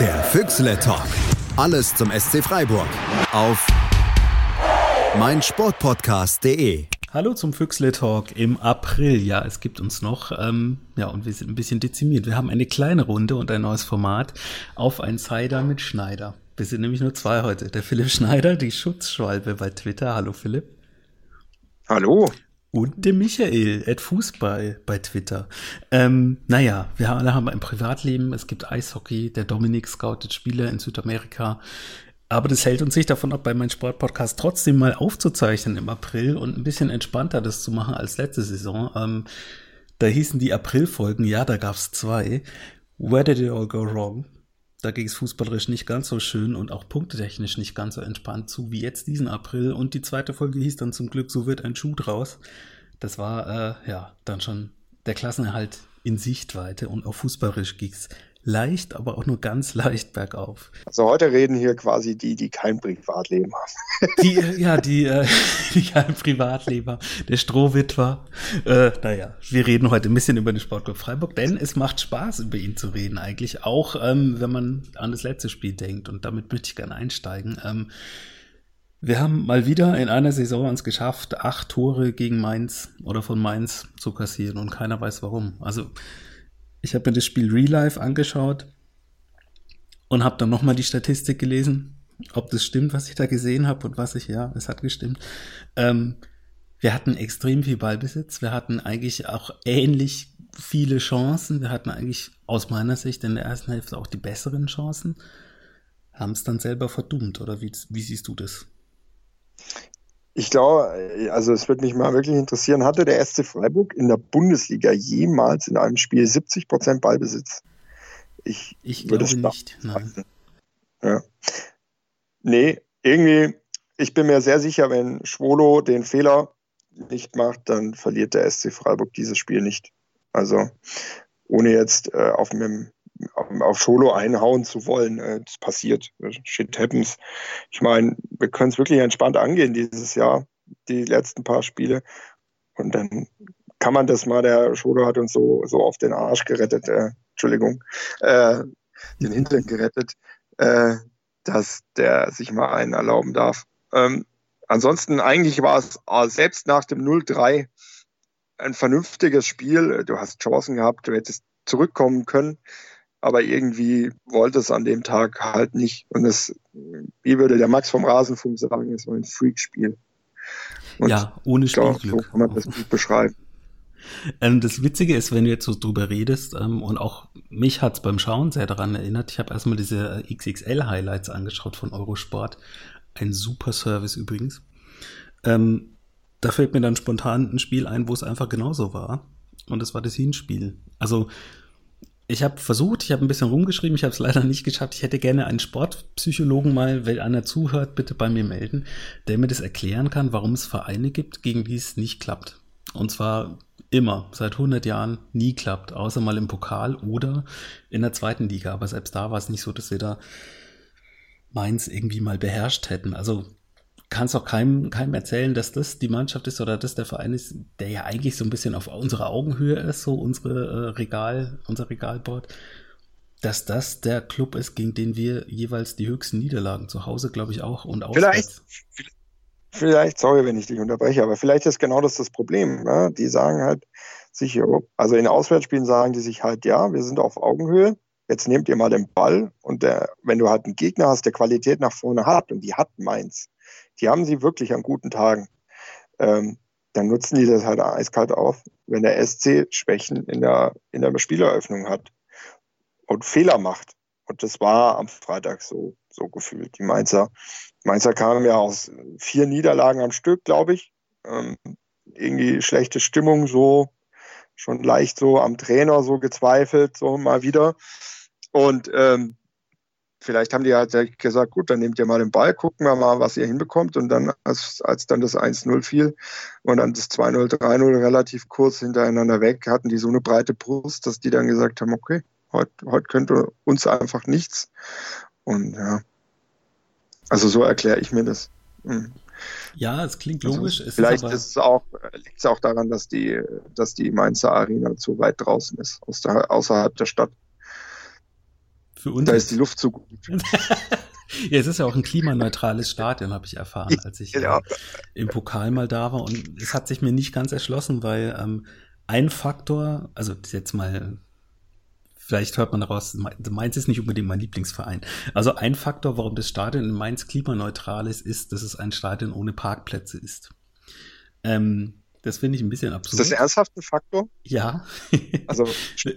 Der Füchsle Talk. Alles zum SC Freiburg. Auf meinsportpodcast.de. Hallo zum Füchsle Talk im April. Ja, es gibt uns noch. Ähm, ja, und wir sind ein bisschen dezimiert. Wir haben eine kleine Runde und ein neues Format auf ein Cider mit Schneider. Wir sind nämlich nur zwei heute. Der Philipp Schneider, die Schutzschwalbe bei Twitter. Hallo Philipp. Hallo. Und dem Michael, at Fußball bei Twitter. Ähm, naja, wir alle haben ein Privatleben, es gibt Eishockey, der Dominik scoutet Spieler in Südamerika. Aber das hält uns nicht davon ab, bei meinem Sportpodcast trotzdem mal aufzuzeichnen im April und ein bisschen entspannter das zu machen als letzte Saison. Ähm, da hießen die Aprilfolgen, ja, da gab's zwei. Where did it all go wrong? Da ging es fußballerisch nicht ganz so schön und auch punktetechnisch nicht ganz so entspannt zu wie jetzt diesen April. Und die zweite Folge hieß dann zum Glück, so wird ein Schuh draus. Das war äh, ja dann schon der Klassenerhalt in Sichtweite und auch fußballerisch ging's leicht, aber auch nur ganz leicht bergauf. Also heute reden hier quasi die, die kein Privatleben haben. Die, ja, die, äh, die kein Privatleben Der Strohwitwer. Äh, naja, wir reden heute ein bisschen über den Sportclub Freiburg, denn es macht Spaß, über ihn zu reden eigentlich. Auch ähm, wenn man an das letzte Spiel denkt. Und damit möchte ich gerne einsteigen. Ähm, wir haben mal wieder in einer Saison uns geschafft, acht Tore gegen Mainz oder von Mainz zu kassieren und keiner weiß warum. Also ich habe mir das Spiel Real Life angeschaut und habe dann nochmal die Statistik gelesen, ob das stimmt, was ich da gesehen habe und was ich, ja, es hat gestimmt. Ähm, wir hatten extrem viel Ballbesitz. Wir hatten eigentlich auch ähnlich viele Chancen. Wir hatten eigentlich aus meiner Sicht in der ersten Hälfte auch die besseren Chancen. Haben es dann selber verdummt, oder wie, wie siehst du das? Ich glaube, also es würde mich mal wirklich interessieren, hatte der SC Freiburg in der Bundesliga jemals in einem Spiel 70 Prozent Ballbesitz? Ich, ich glaube nicht. Nein. Ja. Nee, irgendwie, ich bin mir sehr sicher, wenn Schwolo den Fehler nicht macht, dann verliert der SC Freiburg dieses Spiel nicht. Also ohne jetzt äh, auf einem auf Scholo einhauen zu wollen. Äh, das passiert. Shit happens. Ich meine, wir können es wirklich entspannt angehen dieses Jahr, die letzten paar Spiele. Und dann kann man das mal, der Scholo hat uns so, so auf den Arsch gerettet, äh, Entschuldigung, äh, den Hintern gerettet, äh, dass der sich mal einen erlauben darf. Ähm, ansonsten eigentlich war es äh, selbst nach dem 0-3 ein vernünftiges Spiel. Du hast Chancen gehabt, du hättest zurückkommen können aber irgendwie wollte es an dem Tag halt nicht. Und es, wie würde der Max vom Rasenfunk sagen, es war ein Freakspiel. Und ja, ohne Spielglück. Glaub, so kann man das gut beschreiben. Ähm, das Witzige ist, wenn du jetzt so drüber redest, ähm, und auch mich hat es beim Schauen sehr daran erinnert, ich habe erstmal diese XXL-Highlights angeschaut von Eurosport. Ein super Service übrigens. Ähm, da fällt mir dann spontan ein Spiel ein, wo es einfach genauso war. Und das war das Hinspiel. Also ich habe versucht, ich habe ein bisschen rumgeschrieben, ich habe es leider nicht geschafft. Ich hätte gerne einen Sportpsychologen mal, wenn einer zuhört, bitte bei mir melden, der mir das erklären kann, warum es Vereine gibt, gegen die es nicht klappt. Und zwar immer, seit 100 Jahren nie klappt, außer mal im Pokal oder in der zweiten Liga. Aber selbst da war es nicht so, dass wir da Mainz irgendwie mal beherrscht hätten. Also kannst auch keinem, keinem erzählen, dass das die Mannschaft ist oder dass der Verein ist, der ja eigentlich so ein bisschen auf unserer Augenhöhe ist, so unsere äh, Regal, unser Regalboard, dass das der Club ist, gegen den wir jeweils die höchsten Niederlagen zu Hause, glaube ich, auch und auswärts. Vielleicht, vielleicht, sorry, wenn ich dich unterbreche, aber vielleicht ist genau das das Problem. Ne? Die sagen halt sich, also in Auswärtsspielen sagen die sich halt, ja, wir sind auf Augenhöhe, jetzt nehmt ihr mal den Ball und der, wenn du halt einen Gegner hast, der Qualität nach vorne hat, und die hat Mainz, die haben sie wirklich an guten Tagen. Ähm, dann nutzen die das halt eiskalt auf, wenn der SC Schwächen in der, in der Spieleröffnung hat und Fehler macht. Und das war am Freitag so, so gefühlt. Die Mainzer, Mainzer kamen ja aus vier Niederlagen am Stück, glaube ich. Ähm, irgendwie schlechte Stimmung, so schon leicht so am Trainer so gezweifelt, so mal wieder. Und ähm, vielleicht haben die halt gesagt, gut, dann nehmt ihr mal den Ball, gucken wir mal, was ihr hinbekommt. Und dann, als, als dann das 1-0 fiel und dann das 2-0, 3-0 relativ kurz hintereinander weg, hatten die so eine breite Brust, dass die dann gesagt haben, okay, heute, heute könnte uns einfach nichts. Und ja, also so erkläre ich mir das. Mhm. Ja, es klingt also logisch. Also, vielleicht ist es auch, liegt es auch daran, dass die, dass die Mainzer Arena zu weit draußen ist, aus der, außerhalb der Stadt. Für uns. Da ist die Luft zu gut. ja, es ist ja auch ein klimaneutrales Stadion, habe ich erfahren, als ich genau. äh, im Pokal mal da war. Und es hat sich mir nicht ganz erschlossen, weil ähm, ein Faktor, also jetzt mal, vielleicht hört man daraus, Mainz ist nicht unbedingt mein Lieblingsverein. Also ein Faktor, warum das Stadion in Mainz klimaneutral ist, ist, dass es ein Stadion ohne Parkplätze ist. Ähm, das finde ich ein bisschen absurd. Ist das ernsthaft ein Faktor? Ja. also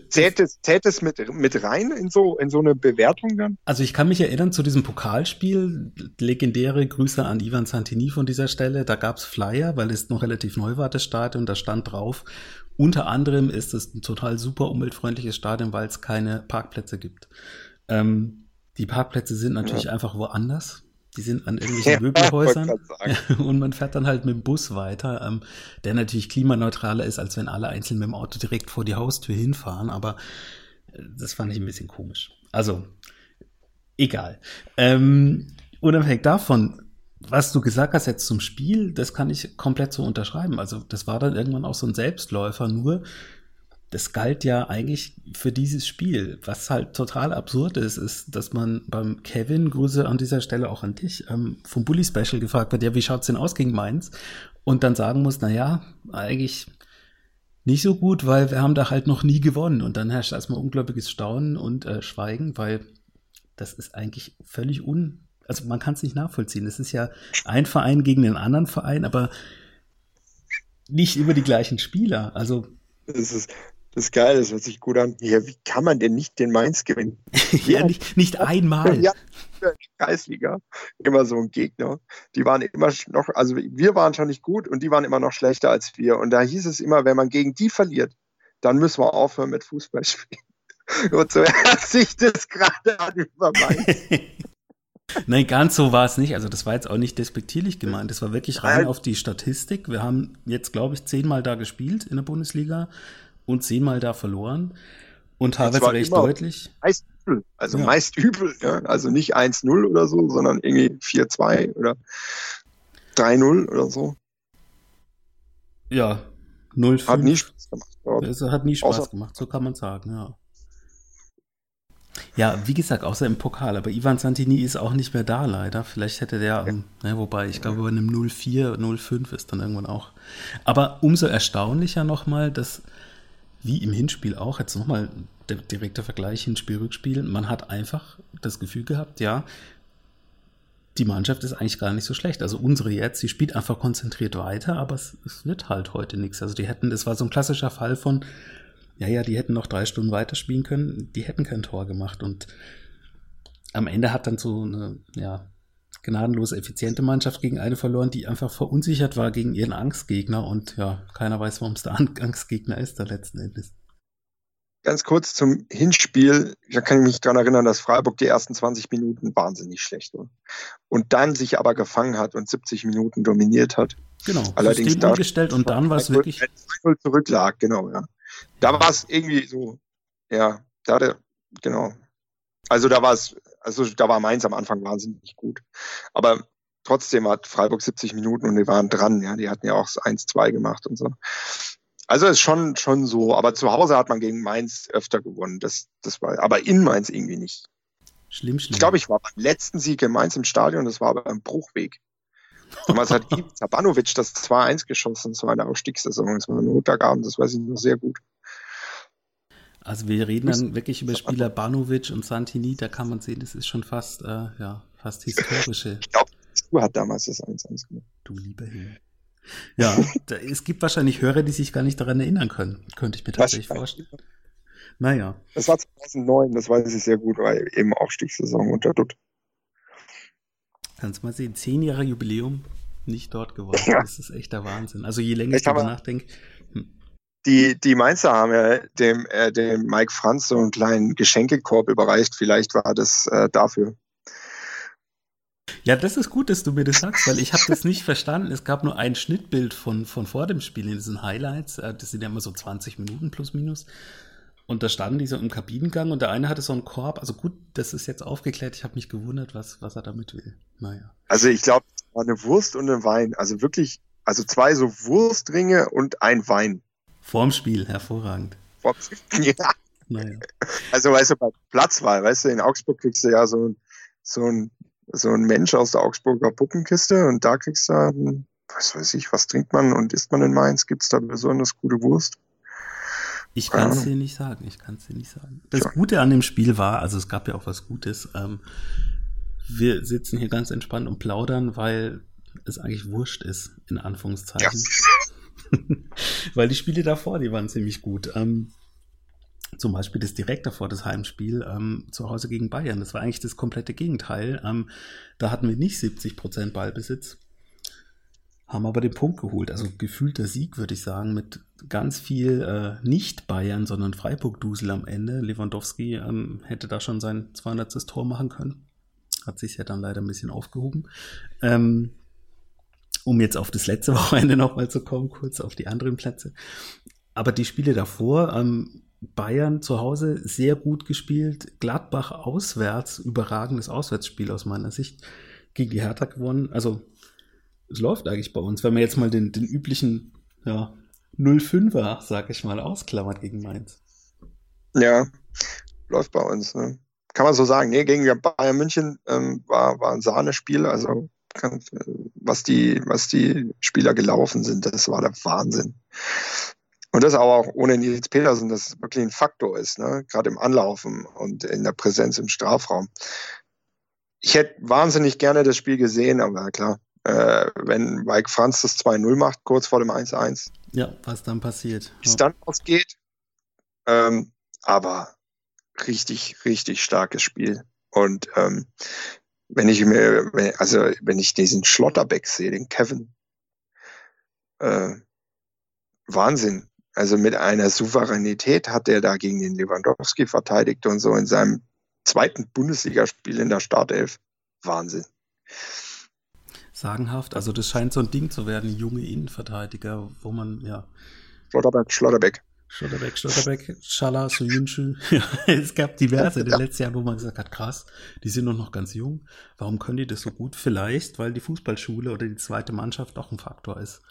zählt es, zählt es mit, mit rein in so, in so eine Bewertung dann? Also ich kann mich erinnern zu diesem Pokalspiel, legendäre Grüße an Ivan Santini von dieser Stelle. Da gab es Flyer, weil es noch relativ neu war, das Stadion. Da stand drauf, unter anderem ist es ein total super umweltfreundliches Stadion, weil es keine Parkplätze gibt. Ähm, die Parkplätze sind natürlich ja. einfach woanders. Die sind an irgendwelchen ja, Möbelhäusern und man fährt dann halt mit dem Bus weiter, ähm, der natürlich klimaneutraler ist, als wenn alle einzeln mit dem Auto direkt vor die Haustür hinfahren. Aber äh, das fand ich ein bisschen komisch. Also, egal. Ähm, unabhängig davon, was du gesagt hast jetzt zum Spiel, das kann ich komplett so unterschreiben. Also das war dann irgendwann auch so ein Selbstläufer, nur das galt ja eigentlich für dieses Spiel. Was halt total absurd ist, ist, dass man beim Kevin, Grüße an dieser Stelle auch an dich, ähm, vom Bully Special gefragt wird, ja, wie schaut's denn aus gegen Mainz? Und dann sagen muss, na ja, eigentlich nicht so gut, weil wir haben da halt noch nie gewonnen. Und dann herrscht erstmal ungläubiges Staunen und äh, Schweigen, weil das ist eigentlich völlig un, also man kann es nicht nachvollziehen. Es ist ja ein Verein gegen den anderen Verein, aber nicht über die gleichen Spieler. Also das ist, das ist geil, das hört sich gut an. Ja, wie kann man denn nicht den Mainz gewinnen? ja, nicht, nicht einmal. Ja, Kreisliga, immer so ein Gegner. Die waren immer noch, also wir waren schon nicht gut und die waren immer noch schlechter als wir. Und da hieß es immer, wenn man gegen die verliert, dann müssen wir aufhören mit Fußball spielen. Und so hört sich das gerade an über Mainz. Nein, ganz so war es nicht. Also das war jetzt auch nicht despektierlich gemeint. Das war wirklich rein auf die Statistik. Wir haben jetzt, glaube ich, zehnmal da gespielt in der Bundesliga und zehnmal da verloren. Und teilweise recht deutlich. Meist übel, also ja. meist übel. Ja? Also nicht 1-0 oder so, sondern irgendwie 4-2 oder 3-0 oder so. Ja, 0-5. Hat nie Spaß gemacht. Es hat nie Spaß Außer gemacht, so kann man sagen, ja. Ja, wie gesagt, außer im Pokal. Aber Ivan Santini ist auch nicht mehr da, leider. Vielleicht hätte der, ja. ne, wobei, ich glaube, bei einem 0-4, 0-5 ist dann irgendwann auch. Aber umso erstaunlicher nochmal, dass, wie im Hinspiel auch, jetzt nochmal der direkte Vergleich Hinspiel-Rückspiel, man hat einfach das Gefühl gehabt, ja, die Mannschaft ist eigentlich gar nicht so schlecht. Also unsere jetzt, die spielt einfach konzentriert weiter, aber es, es wird halt heute nichts. Also die hätten, das war so ein klassischer Fall von, ja, ja, die hätten noch drei Stunden weiterspielen können, die hätten kein Tor gemacht. Und am Ende hat dann so eine, ja, gnadenlos effiziente Mannschaft gegen eine verloren, die einfach verunsichert war gegen ihren Angstgegner und ja, keiner weiß, warum es der Angstgegner ist, da letzten Endes. Ganz kurz zum Hinspiel. Da kann ich mich daran erinnern, dass Freiburg die ersten 20 Minuten wahnsinnig schlecht war. Und dann sich aber gefangen hat und 70 Minuten dominiert hat. Genau, allerdings System umgestellt und dann war es wirklich. 2 zurücklag, genau, ja. Da war es irgendwie so, ja, da hatte, genau. Also da war es, also da war Mainz am Anfang wahnsinnig gut. Aber trotzdem hat Freiburg 70 Minuten und die waren dran, ja, die hatten ja auch 1-2 gemacht und so. Also ist schon, schon so, aber zu Hause hat man gegen Mainz öfter gewonnen. Das, das war, aber in Mainz irgendwie nicht. Schlimm, schlimm. Ich glaube, ich war beim letzten Sieg in Mainz im Stadion, das war beim Bruchweg. Damals hat Zabanovic das 2-1 geschossen, das war eine Ausstiegssaison, das war ein Montagabend, das weiß ich noch sehr gut. Also wir reden dann wirklich über Spieler Banovic und Santini, da kann man sehen, das ist schon fast, äh, ja, fast historische. Ich glaube, du hat damals das 1-1 gemacht. Du lieber Himmel. Ja, da, es gibt wahrscheinlich Hörer, die sich gar nicht daran erinnern können, könnte ich mir tatsächlich vorstellen. Naja. Das war 2009, das weiß ich sehr gut, weil eben Aufstiegssaison unter Dutt. Kannst du mal sehen, zehn Jahre Jubiläum nicht dort geworden. Ja. Das ist echt der Wahnsinn. Also je länger ich darüber nachdenke. Die, die Mainzer haben ja dem, äh, dem Mike Franz so einen kleinen Geschenkekorb überreicht. Vielleicht war das äh, dafür. Ja, das ist gut, dass du mir das sagst, weil ich habe das nicht verstanden. Es gab nur ein Schnittbild von, von vor dem Spiel in diesen Highlights. Äh, das sind ja immer so 20 Minuten plus minus. Und da standen die so im Kabinengang und der eine hatte so einen Korb. Also gut, das ist jetzt aufgeklärt. Ich habe mich gewundert, was, was er damit will. Naja. Also ich glaube, es war eine Wurst und ein Wein. Also wirklich, also zwei so Wurstringe und ein Wein. Vorm Spiel, hervorragend. Ja. naja. Also, weißt du, bei Platzwahl, weißt du, in Augsburg kriegst du ja so, so, ein, so ein Mensch aus der Augsburger Puppenkiste und da kriegst du, ein, was weiß ich, was trinkt man und isst man in Mainz? Gibt es da besonders gute Wurst? Ich kann es dir nicht sagen, ich kann es dir nicht sagen. Das ja. Gute an dem Spiel war, also es gab ja auch was Gutes, ähm, wir sitzen hier ganz entspannt und plaudern, weil es eigentlich wurscht ist, in Anführungszeichen. Ja. weil die Spiele davor, die waren ziemlich gut. Ähm, zum Beispiel das direkt davor, das Heimspiel ähm, zu Hause gegen Bayern. Das war eigentlich das komplette Gegenteil. Ähm, da hatten wir nicht 70 Prozent Ballbesitz, haben aber den Punkt geholt. Also gefühlter Sieg, würde ich sagen, mit ganz viel äh, nicht Bayern, sondern Freiburg-Dusel am Ende. Lewandowski ähm, hätte da schon sein 200. Tor machen können. Hat sich ja dann leider ein bisschen aufgehoben. Ähm, um jetzt auf das letzte Wochenende nochmal zu kommen, kurz auf die anderen Plätze. Aber die Spiele davor, ähm, Bayern zu Hause sehr gut gespielt, Gladbach auswärts, überragendes Auswärtsspiel aus meiner Sicht, gegen die Hertha gewonnen. Also es läuft eigentlich bei uns, wenn man jetzt mal den, den üblichen ja, 0-5er, sag ich mal, ausklammert gegen Mainz. Ja, läuft bei uns. Ne? kann man so sagen, nee, gegen Bayern München ähm, war, war ein Sahnespiel. Also kann, was die, was die Spieler gelaufen sind, das war der Wahnsinn. Und das aber auch ohne Nils Petersen, das wirklich ein Faktor ist, ne? gerade im Anlaufen und in der Präsenz im Strafraum. Ich hätte wahnsinnig gerne das Spiel gesehen, aber klar, äh, wenn Mike Franz das 2-0 macht, kurz vor dem 1-1. Ja, was dann passiert. Wie es dann ausgeht. Ähm, aber richtig, richtig starkes Spiel. Und ähm, wenn ich mir, also wenn ich diesen Schlotterbeck sehe, den Kevin, äh, Wahnsinn. Also mit einer Souveränität hat er da gegen den Lewandowski verteidigt und so in seinem zweiten Bundesligaspiel in der Startelf. Wahnsinn. Sagenhaft, also das scheint so ein Ding zu werden, junge Innenverteidiger, wo man, ja. Schlotterbeck, Schlotterbeck. Schotterbeck, Schotterbeck, Schala, Soyuncu. Ja, es gab diverse in den letzten Jahren, wo man gesagt hat, krass, die sind noch ganz jung. Warum können die das so gut? Vielleicht, weil die Fußballschule oder die zweite Mannschaft auch ein Faktor ist.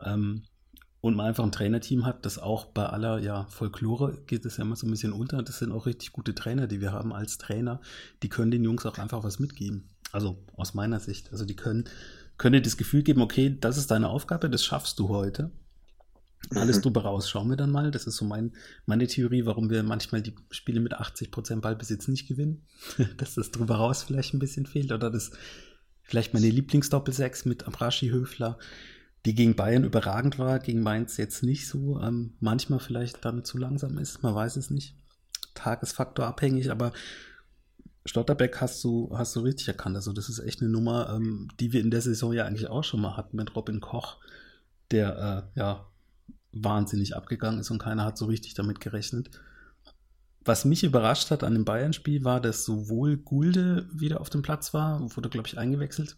Ähm, und man einfach ein Trainerteam hat, das auch bei aller ja, Folklore geht es ja immer so ein bisschen unter. Das sind auch richtig gute Trainer, die wir haben als Trainer. Die können den Jungs auch einfach was mitgeben. Also aus meiner Sicht. Also die können, können dir das Gefühl geben, okay, das ist deine Aufgabe, das schaffst du heute. Alles mhm. drüber raus schauen wir dann mal. Das ist so mein, meine Theorie, warum wir manchmal die Spiele mit 80% Ballbesitz nicht gewinnen. dass das drüber raus vielleicht ein bisschen fehlt. Oder das vielleicht meine Lieblingsdoppelsechs mit Abrashi Höfler, die gegen Bayern überragend war, gegen Mainz jetzt nicht so. Ähm, manchmal vielleicht dann zu langsam ist, man weiß es nicht. Tagesfaktor abhängig, aber Stotterbeck hast du, hast du richtig erkannt. Also, das ist echt eine Nummer, ähm, die wir in der Saison ja eigentlich auch schon mal hatten mit Robin Koch, der äh, ja wahnsinnig abgegangen ist und keiner hat so richtig damit gerechnet. Was mich überrascht hat an dem Bayern-Spiel war, dass sowohl Gulde wieder auf dem Platz war, wurde, glaube ich, eingewechselt.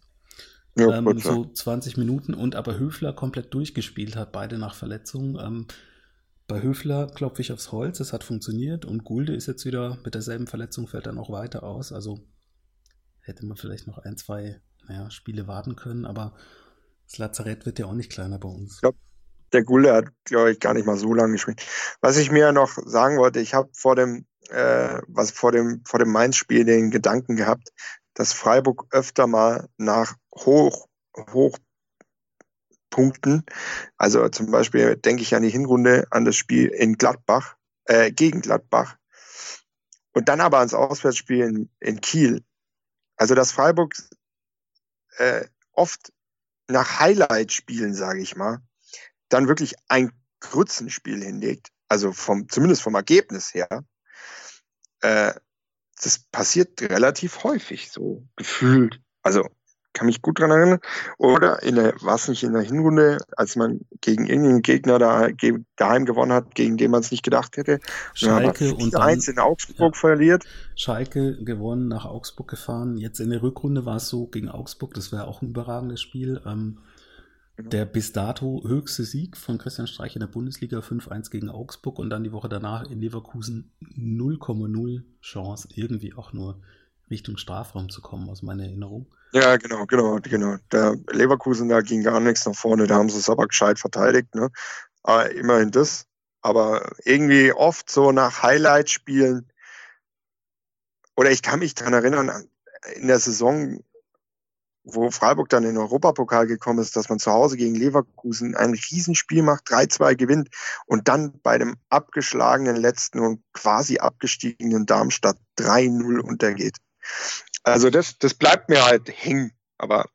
Ja, ähm, so 20 Minuten und aber Höfler komplett durchgespielt hat, beide nach Verletzung. Ähm, bei Höfler klopfe ich aufs Holz, es hat funktioniert und Gulde ist jetzt wieder mit derselben Verletzung, fällt dann auch weiter aus. Also hätte man vielleicht noch ein, zwei naja, Spiele warten können, aber das Lazarett wird ja auch nicht kleiner bei uns. Glaube, der Gulle hat, glaube ich, gar nicht mal so lange gespielt. Was ich mir noch sagen wollte, ich habe vor dem, äh, was vor dem, vor dem Mainz-Spiel den Gedanken gehabt, dass Freiburg öfter mal nach Hoch, Hochpunkten, also zum Beispiel denke ich an die Hinrunde, an das Spiel in Gladbach, äh, gegen Gladbach, und dann aber ans Auswärtsspiel in, in Kiel. Also dass Freiburg äh, oft nach Highlight-Spielen, sage ich mal, dann wirklich ein Grützenspiel hinlegt, also vom, zumindest vom Ergebnis her, äh, das passiert relativ häufig, so gefühlt. Also kann mich gut dran erinnern. Oder in der, war es nicht in der Hinrunde, als man gegen irgendeinen Gegner da, daheim gewonnen hat, gegen den man es nicht gedacht hätte. Schalke und dann, eins in Augsburg ja, verliert. Schalke gewonnen, nach Augsburg gefahren. Jetzt in der Rückrunde war es so gegen Augsburg, das wäre auch ein überragendes Spiel. Ähm. Der bis dato höchste Sieg von Christian Streich in der Bundesliga 5-1 gegen Augsburg und dann die Woche danach in Leverkusen 0,0 Chance, irgendwie auch nur Richtung Strafraum zu kommen, aus meiner Erinnerung. Ja, genau, genau, genau. Der Leverkusen, da ging gar nichts nach vorne, da haben sie es aber gescheit verteidigt. Ne? Aber immerhin das. aber irgendwie oft so nach Highlight-Spielen. Oder ich kann mich daran erinnern, in der Saison, wo Freiburg dann in den Europapokal gekommen ist, dass man zu Hause gegen Leverkusen ein Riesenspiel macht, 3-2 gewinnt und dann bei dem abgeschlagenen letzten und quasi abgestiegenen Darmstadt 3-0 untergeht. Also das, das bleibt mir halt hängen, aber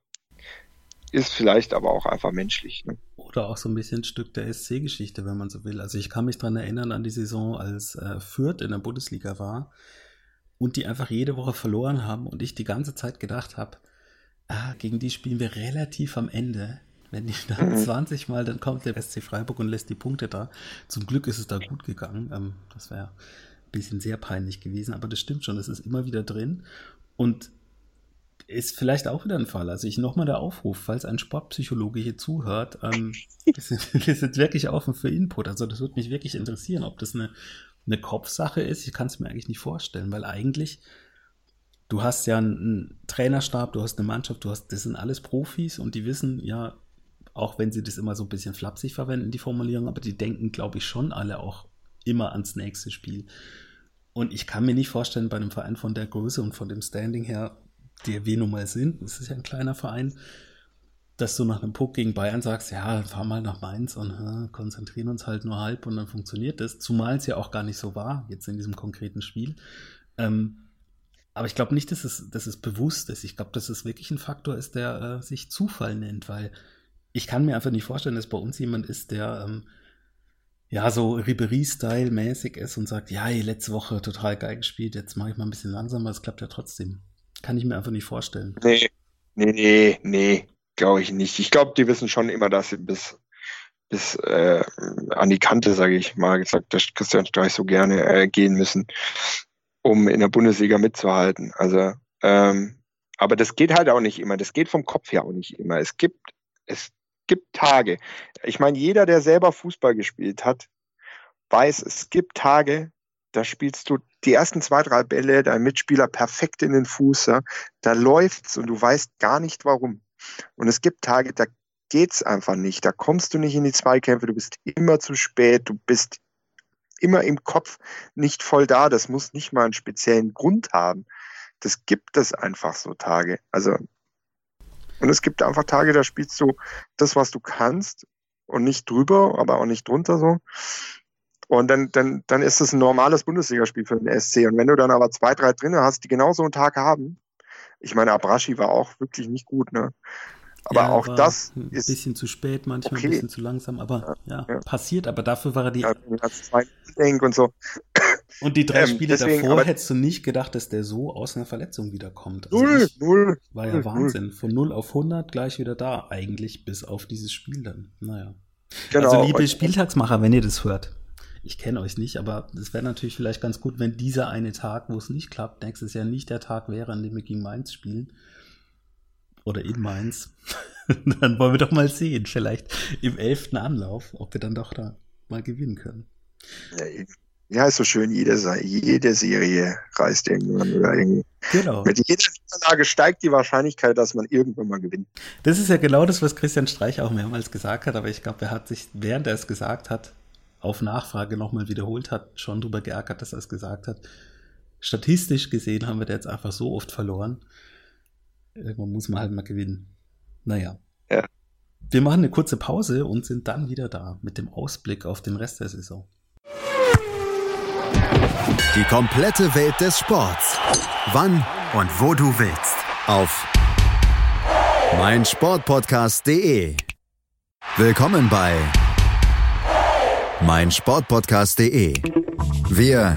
ist vielleicht aber auch einfach menschlich. Ne? Oder auch so ein bisschen ein Stück der SC-Geschichte, wenn man so will. Also ich kann mich daran erinnern an die Saison, als äh, Fürth in der Bundesliga war und die einfach jede Woche verloren haben und ich die ganze Zeit gedacht habe, ah, gegen die spielen wir relativ am Ende. Wenn die dann mhm. 20 Mal, dann kommt der SC Freiburg und lässt die Punkte da. Zum Glück ist es da gut gegangen. Ähm, das wäre ein bisschen sehr peinlich gewesen, aber das stimmt schon, das ist immer wieder drin. Und ist vielleicht auch wieder ein Fall. Also ich nochmal der Aufruf, falls ein Sportpsychologe hier zuhört, ähm, wir, sind, wir sind wirklich offen für Input. Also das würde mich wirklich interessieren, ob das eine, eine Kopfsache ist. Ich kann es mir eigentlich nicht vorstellen, weil eigentlich du hast ja einen Trainerstab, du hast eine Mannschaft, du hast, das sind alles Profis und die wissen ja, auch wenn sie das immer so ein bisschen flapsig verwenden, die Formulierung, aber die denken, glaube ich, schon alle auch immer ans nächste Spiel. Und ich kann mir nicht vorstellen, bei einem Verein von der Größe und von dem Standing her, der wir nun mal sind, das ist ja ein kleiner Verein, dass du nach einem Puck gegen Bayern sagst, ja, fahr mal nach Mainz und äh, konzentrieren uns halt nur halb und dann funktioniert das, zumal es ja auch gar nicht so war, jetzt in diesem konkreten Spiel. Ähm, aber ich glaube nicht, dass es, dass es bewusst ist. Ich glaube, dass es wirklich ein Faktor ist, der äh, sich Zufall nennt, weil ich kann mir einfach nicht vorstellen, dass bei uns jemand ist, der ähm, ja so Ribery-Style-mäßig ist und sagt, ja, letzte Woche total geil gespielt, jetzt mache ich mal ein bisschen langsamer, es klappt ja trotzdem. Kann ich mir einfach nicht vorstellen. Nee, nee, nee, nee, glaube ich nicht. Ich glaube, die wissen schon immer, dass sie bis, bis äh, an die Kante, sage ich mal, gesagt, dass Christian Streich so gerne äh, gehen müssen, um in der Bundesliga mitzuhalten. Also, ähm, aber das geht halt auch nicht immer. Das geht vom Kopf her auch nicht immer. Es gibt, es gibt Tage. Ich meine, jeder, der selber Fußball gespielt hat, weiß, es gibt Tage, da spielst du die ersten zwei, drei Bälle, dein Mitspieler perfekt in den Fuß, ja, da läuft's und du weißt gar nicht warum. Und es gibt Tage, da geht's einfach nicht. Da kommst du nicht in die Zweikämpfe, du bist immer zu spät, du bist immer im Kopf nicht voll da. Das muss nicht mal einen speziellen Grund haben. Das gibt es einfach so Tage. Also, und es gibt einfach Tage, da spielst du das, was du kannst und nicht drüber, aber auch nicht drunter so. Und dann, dann, dann ist es ein normales Bundesligaspiel für den SC. Und wenn du dann aber zwei, drei drinne hast, die genauso einen Tag haben, ich meine, Abrashi war auch wirklich nicht gut, ne? Aber ja, auch das ein ist. Ein bisschen zu spät, manchmal okay. ein bisschen zu langsam, aber ja, ja, passiert. Aber dafür war er die. Ja, und so. Und die drei ähm, Spiele deswegen, davor hättest du nicht gedacht, dass der so aus einer Verletzung wiederkommt. Also null, null. War ja null, Wahnsinn. Von 0 auf 100 gleich wieder da, eigentlich, bis auf dieses Spiel dann. Naja. Genau. Also, liebe Spieltagsmacher, wenn ihr das hört, ich kenne euch nicht, aber es wäre natürlich vielleicht ganz gut, wenn dieser eine Tag, wo es nicht klappt, nächstes Jahr nicht der Tag wäre, an dem wir gegen Mainz spielen. Oder in Mainz. dann wollen wir doch mal sehen, vielleicht im elften Anlauf, ob wir dann doch da mal gewinnen können. Ja, ist so schön, jede, jede Serie reißt irgendwann oder irgendwie. Genau. Mit jeder Niederlage steigt die Wahrscheinlichkeit, dass man irgendwann mal gewinnt. Das ist ja genau das, was Christian Streich auch mehrmals gesagt hat, aber ich glaube, er hat sich, während er es gesagt hat, auf Nachfrage nochmal wiederholt hat, schon darüber geärgert, dass er es gesagt hat. Statistisch gesehen haben wir da jetzt einfach so oft verloren. Irgendwann muss man halt mal gewinnen. Naja. Ja. Wir machen eine kurze Pause und sind dann wieder da mit dem Ausblick auf den Rest der Saison. Die komplette Welt des Sports. Wann und wo du willst. Auf meinsportpodcast.de. Willkommen bei meinsportpodcast.de. Wir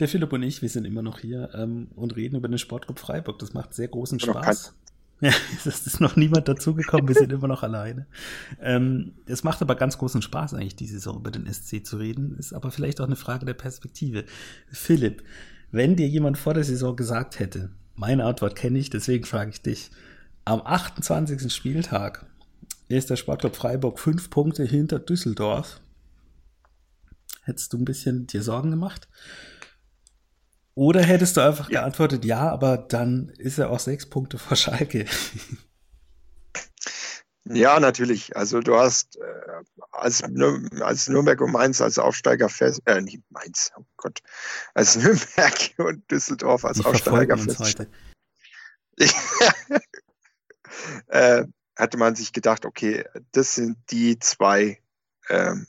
Der Philipp und ich, wir sind immer noch hier ähm, und reden über den Sportclub Freiburg. Das macht sehr großen Spaß. Ja, es ist noch niemand dazugekommen, wir sind immer noch alleine. Ähm, es macht aber ganz großen Spaß eigentlich, die Saison über den SC zu reden, ist aber vielleicht auch eine Frage der Perspektive. Philipp, wenn dir jemand vor der Saison gesagt hätte, meine Antwort kenne ich, deswegen frage ich dich, am 28. Spieltag ist der Sportclub Freiburg fünf Punkte hinter Düsseldorf. Hättest du ein bisschen dir Sorgen gemacht? Oder hättest du einfach ja. geantwortet, ja, aber dann ist er auch sechs Punkte vor Schalke. Ja, natürlich. Also du hast äh, als, als Nürnberg und Mainz als Aufsteiger fest, äh, nicht Mainz, oh Gott, als Nürnberg und Düsseldorf als Die Aufsteiger fest. äh, hatte man sich gedacht, okay, das sind die zwei, ähm,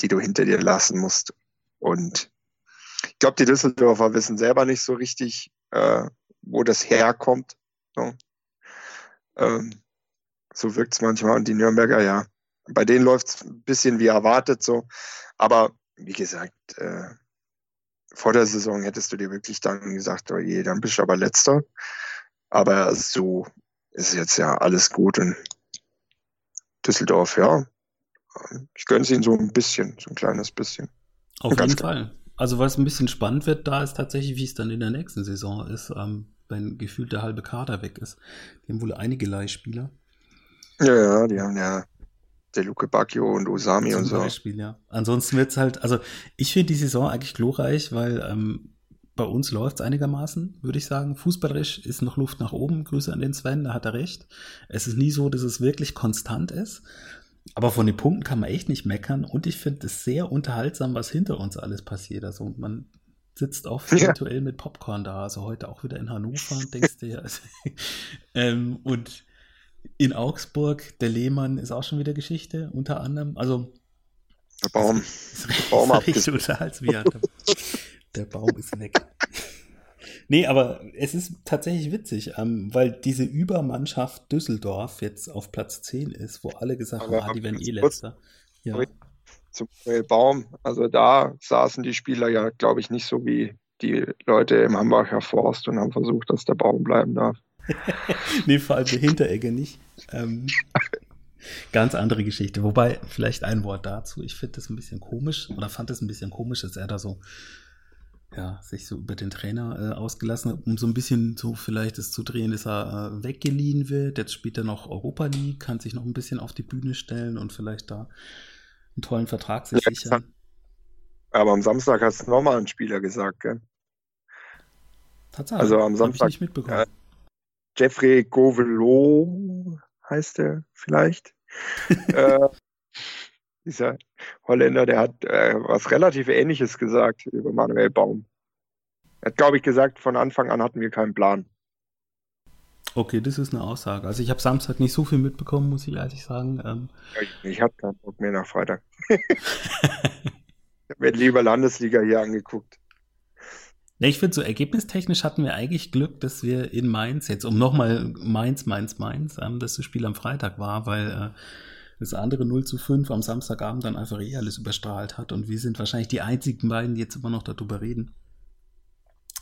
die du hinter dir lassen musst. Und ich glaube, die Düsseldorfer wissen selber nicht so richtig, äh, wo das herkommt. So, ähm, so wirkt es manchmal. Und die Nürnberger, ja, bei denen läuft es ein bisschen wie erwartet so. Aber wie gesagt, äh, vor der Saison hättest du dir wirklich dann gesagt, oh je, dann bist du aber letzter. Aber so ist jetzt ja alles gut und Düsseldorf, ja. Ich gönne es ihnen so ein bisschen, so ein kleines bisschen. Auf jeden Fall. Also was ein bisschen spannend wird, da ist tatsächlich, wie es dann in der nächsten Saison ist, ähm, wenn gefühlt der halbe Kader weg ist. Die haben wohl einige Leihspieler. Ja, ja, die haben ja der Luke Bacchio und Usami Zum und so. Beispiel, ja. Ansonsten wird es halt, also ich finde die Saison eigentlich glorreich, weil ähm, bei uns läuft es einigermaßen, würde ich sagen. Fußballerisch ist noch Luft nach oben. Grüße an den Sven, da hat er recht. Es ist nie so, dass es wirklich konstant ist. Aber von den Punkten kann man echt nicht meckern und ich finde es sehr unterhaltsam, was hinter uns alles passiert. Also man sitzt auch virtuell ja. mit Popcorn da. Also heute auch wieder in Hannover und denkst dir, also, ähm, und in Augsburg, der Lehmann ist auch schon wieder Geschichte, unter anderem. Also der Baum. Ist, ist, Baum ist total Der Baum ist weg. Nee, aber es ist tatsächlich witzig, ähm, weil diese Übermannschaft Düsseldorf jetzt auf Platz 10 ist, wo alle gesagt haben, ah, die werden eh letzter. Ja. Zum Baum, also da saßen die Spieler ja, glaube ich, nicht so wie die Leute im Hambacher Forst und haben versucht, dass der Baum bleiben darf. nee, vor allem der Hinteregger nicht. Ähm, ganz andere Geschichte. Wobei, vielleicht ein Wort dazu. Ich finde das ein bisschen komisch oder fand es ein bisschen komisch, dass er da so ja, sich so über den Trainer äh, ausgelassen hat, um so ein bisschen so vielleicht das zu drehen, dass er äh, weggeliehen wird. Jetzt spielt er noch Europa League, kann sich noch ein bisschen auf die Bühne stellen und vielleicht da einen tollen Vertrag sich ja, sichern. Aber am Samstag hast du nochmal einen Spieler gesagt, gell? Tatsache. Also am Samstag. Hab ich nicht mitbekommen. Äh, Jeffrey Govelo heißt er vielleicht. äh, dieser Holländer, der hat äh, was relativ Ähnliches gesagt über Manuel Baum. Er hat, glaube ich, gesagt, von Anfang an hatten wir keinen Plan. Okay, das ist eine Aussage. Also ich habe Samstag nicht so viel mitbekommen, muss ich ehrlich sagen. Ähm, ich, ich habe keinen Bock mehr nach Freitag. ich habe mir lieber Landesliga hier angeguckt. Ja, ich finde, so ergebnistechnisch hatten wir eigentlich Glück, dass wir in Mainz, jetzt um nochmal Mainz, Mainz, Mainz, ähm, dass das Spiel am Freitag war, weil äh, das andere 0 zu 5 am Samstagabend dann einfach eh alles überstrahlt hat. Und wir sind wahrscheinlich die einzigen beiden, die jetzt immer noch darüber reden.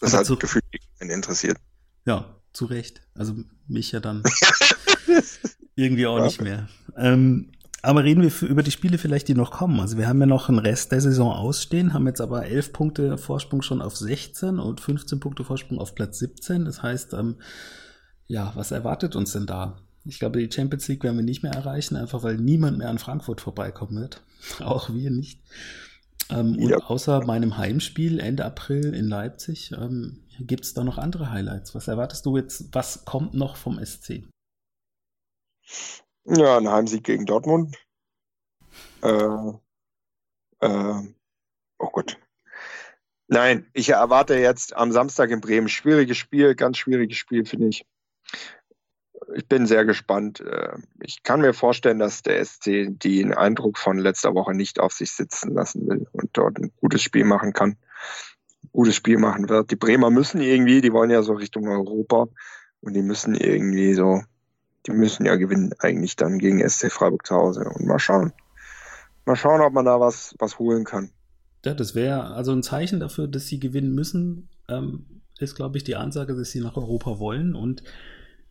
Das hat zu, Gefühl interessiert. Ja, zu Recht. Also mich ja dann irgendwie auch ja. nicht mehr. Ähm, aber reden wir für, über die Spiele vielleicht, die noch kommen. Also wir haben ja noch einen Rest der Saison ausstehen, haben jetzt aber 11 Punkte Vorsprung schon auf 16 und 15 Punkte Vorsprung auf Platz 17. Das heißt, ähm, ja, was erwartet uns denn da? Ich glaube, die Champions League werden wir nicht mehr erreichen, einfach weil niemand mehr an Frankfurt vorbeikommen wird. Auch wir nicht. Ähm, ja. Und außer meinem Heimspiel Ende April in Leipzig ähm, gibt es da noch andere Highlights. Was erwartest du jetzt? Was kommt noch vom SC? Ja, ein Heimsieg gegen Dortmund. Äh, äh, oh Gott. Nein, ich erwarte jetzt am Samstag in Bremen schwieriges Spiel, ganz schwieriges Spiel, finde ich ich bin sehr gespannt. Äh, ich kann mir vorstellen, dass der SC den Eindruck von letzter Woche nicht auf sich sitzen lassen will und dort ein gutes Spiel machen kann. Ein gutes Spiel machen wird. Die Bremer müssen irgendwie, die wollen ja so Richtung Europa und die müssen irgendwie so, die müssen ja gewinnen eigentlich dann gegen SC Freiburg zu Hause und mal schauen. Mal schauen, ob man da was, was holen kann. Ja, das wäre also ein Zeichen dafür, dass sie gewinnen müssen, ähm, ist, glaube ich, die Ansage, dass sie nach Europa wollen und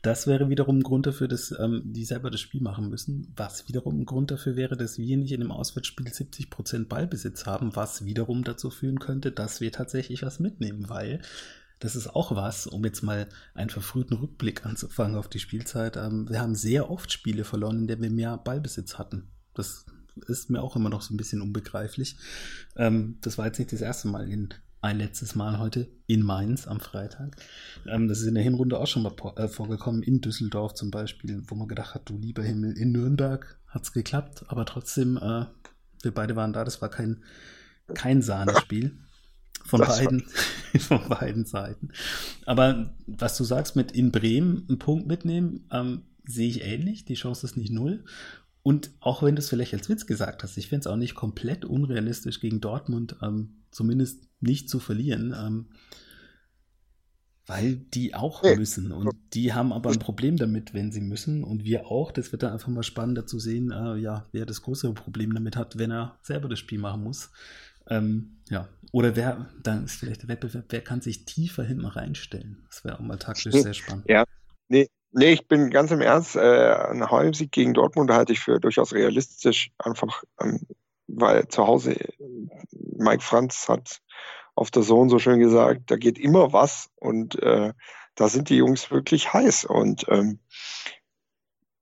Das wäre wiederum ein Grund dafür, dass ähm, die selber das Spiel machen müssen, was wiederum ein Grund dafür wäre, dass wir nicht in dem Auswärtsspiel 70% Ballbesitz haben, was wiederum dazu führen könnte, dass wir tatsächlich was mitnehmen, weil das ist auch was, um jetzt mal einen verfrühten Rückblick anzufangen auf die Spielzeit. Ähm, wir haben sehr oft Spiele verloren, in denen wir mehr Ballbesitz hatten. Das ist mir auch immer noch so ein bisschen unbegreiflich. Ähm, das war jetzt nicht das erste Mal in ein letztes Mal heute in Mainz am Freitag. Ähm, das ist in der Hinrunde auch schon mal äh, vorgekommen, in Düsseldorf zum Beispiel, wo man gedacht hat, du lieber Himmel, in Nürnberg hat es geklappt, aber trotzdem, äh, wir beide waren da, das war kein, kein Sahnespiel. Von beiden, von beiden Seiten. Aber was du sagst mit in Bremen einen Punkt mitnehmen, ähm, sehe ich ähnlich. Die Chance ist nicht null. Und auch wenn du es vielleicht als Witz gesagt hast, ich finde es auch nicht komplett unrealistisch gegen Dortmund, ähm, zumindest nicht zu verlieren, ähm, weil die auch nee. müssen. Und die haben aber ein Problem damit, wenn sie müssen. Und wir auch. Das wird dann einfach mal spannender zu sehen, äh, ja, wer das größere Problem damit hat, wenn er selber das Spiel machen muss. Ähm, ja, oder wer, dann ist vielleicht der Wettbewerb, wer kann sich tiefer hinten reinstellen? Das wäre auch mal taktisch sehr spannend. Ja, nee, nee, ich bin ganz im Ernst, äh, ein Heimsieg gegen Dortmund halte ich für durchaus realistisch, einfach, ähm, weil zu Hause Mike Franz hat auf der Sohn so schön gesagt, da geht immer was und äh, da sind die Jungs wirklich heiß und ähm,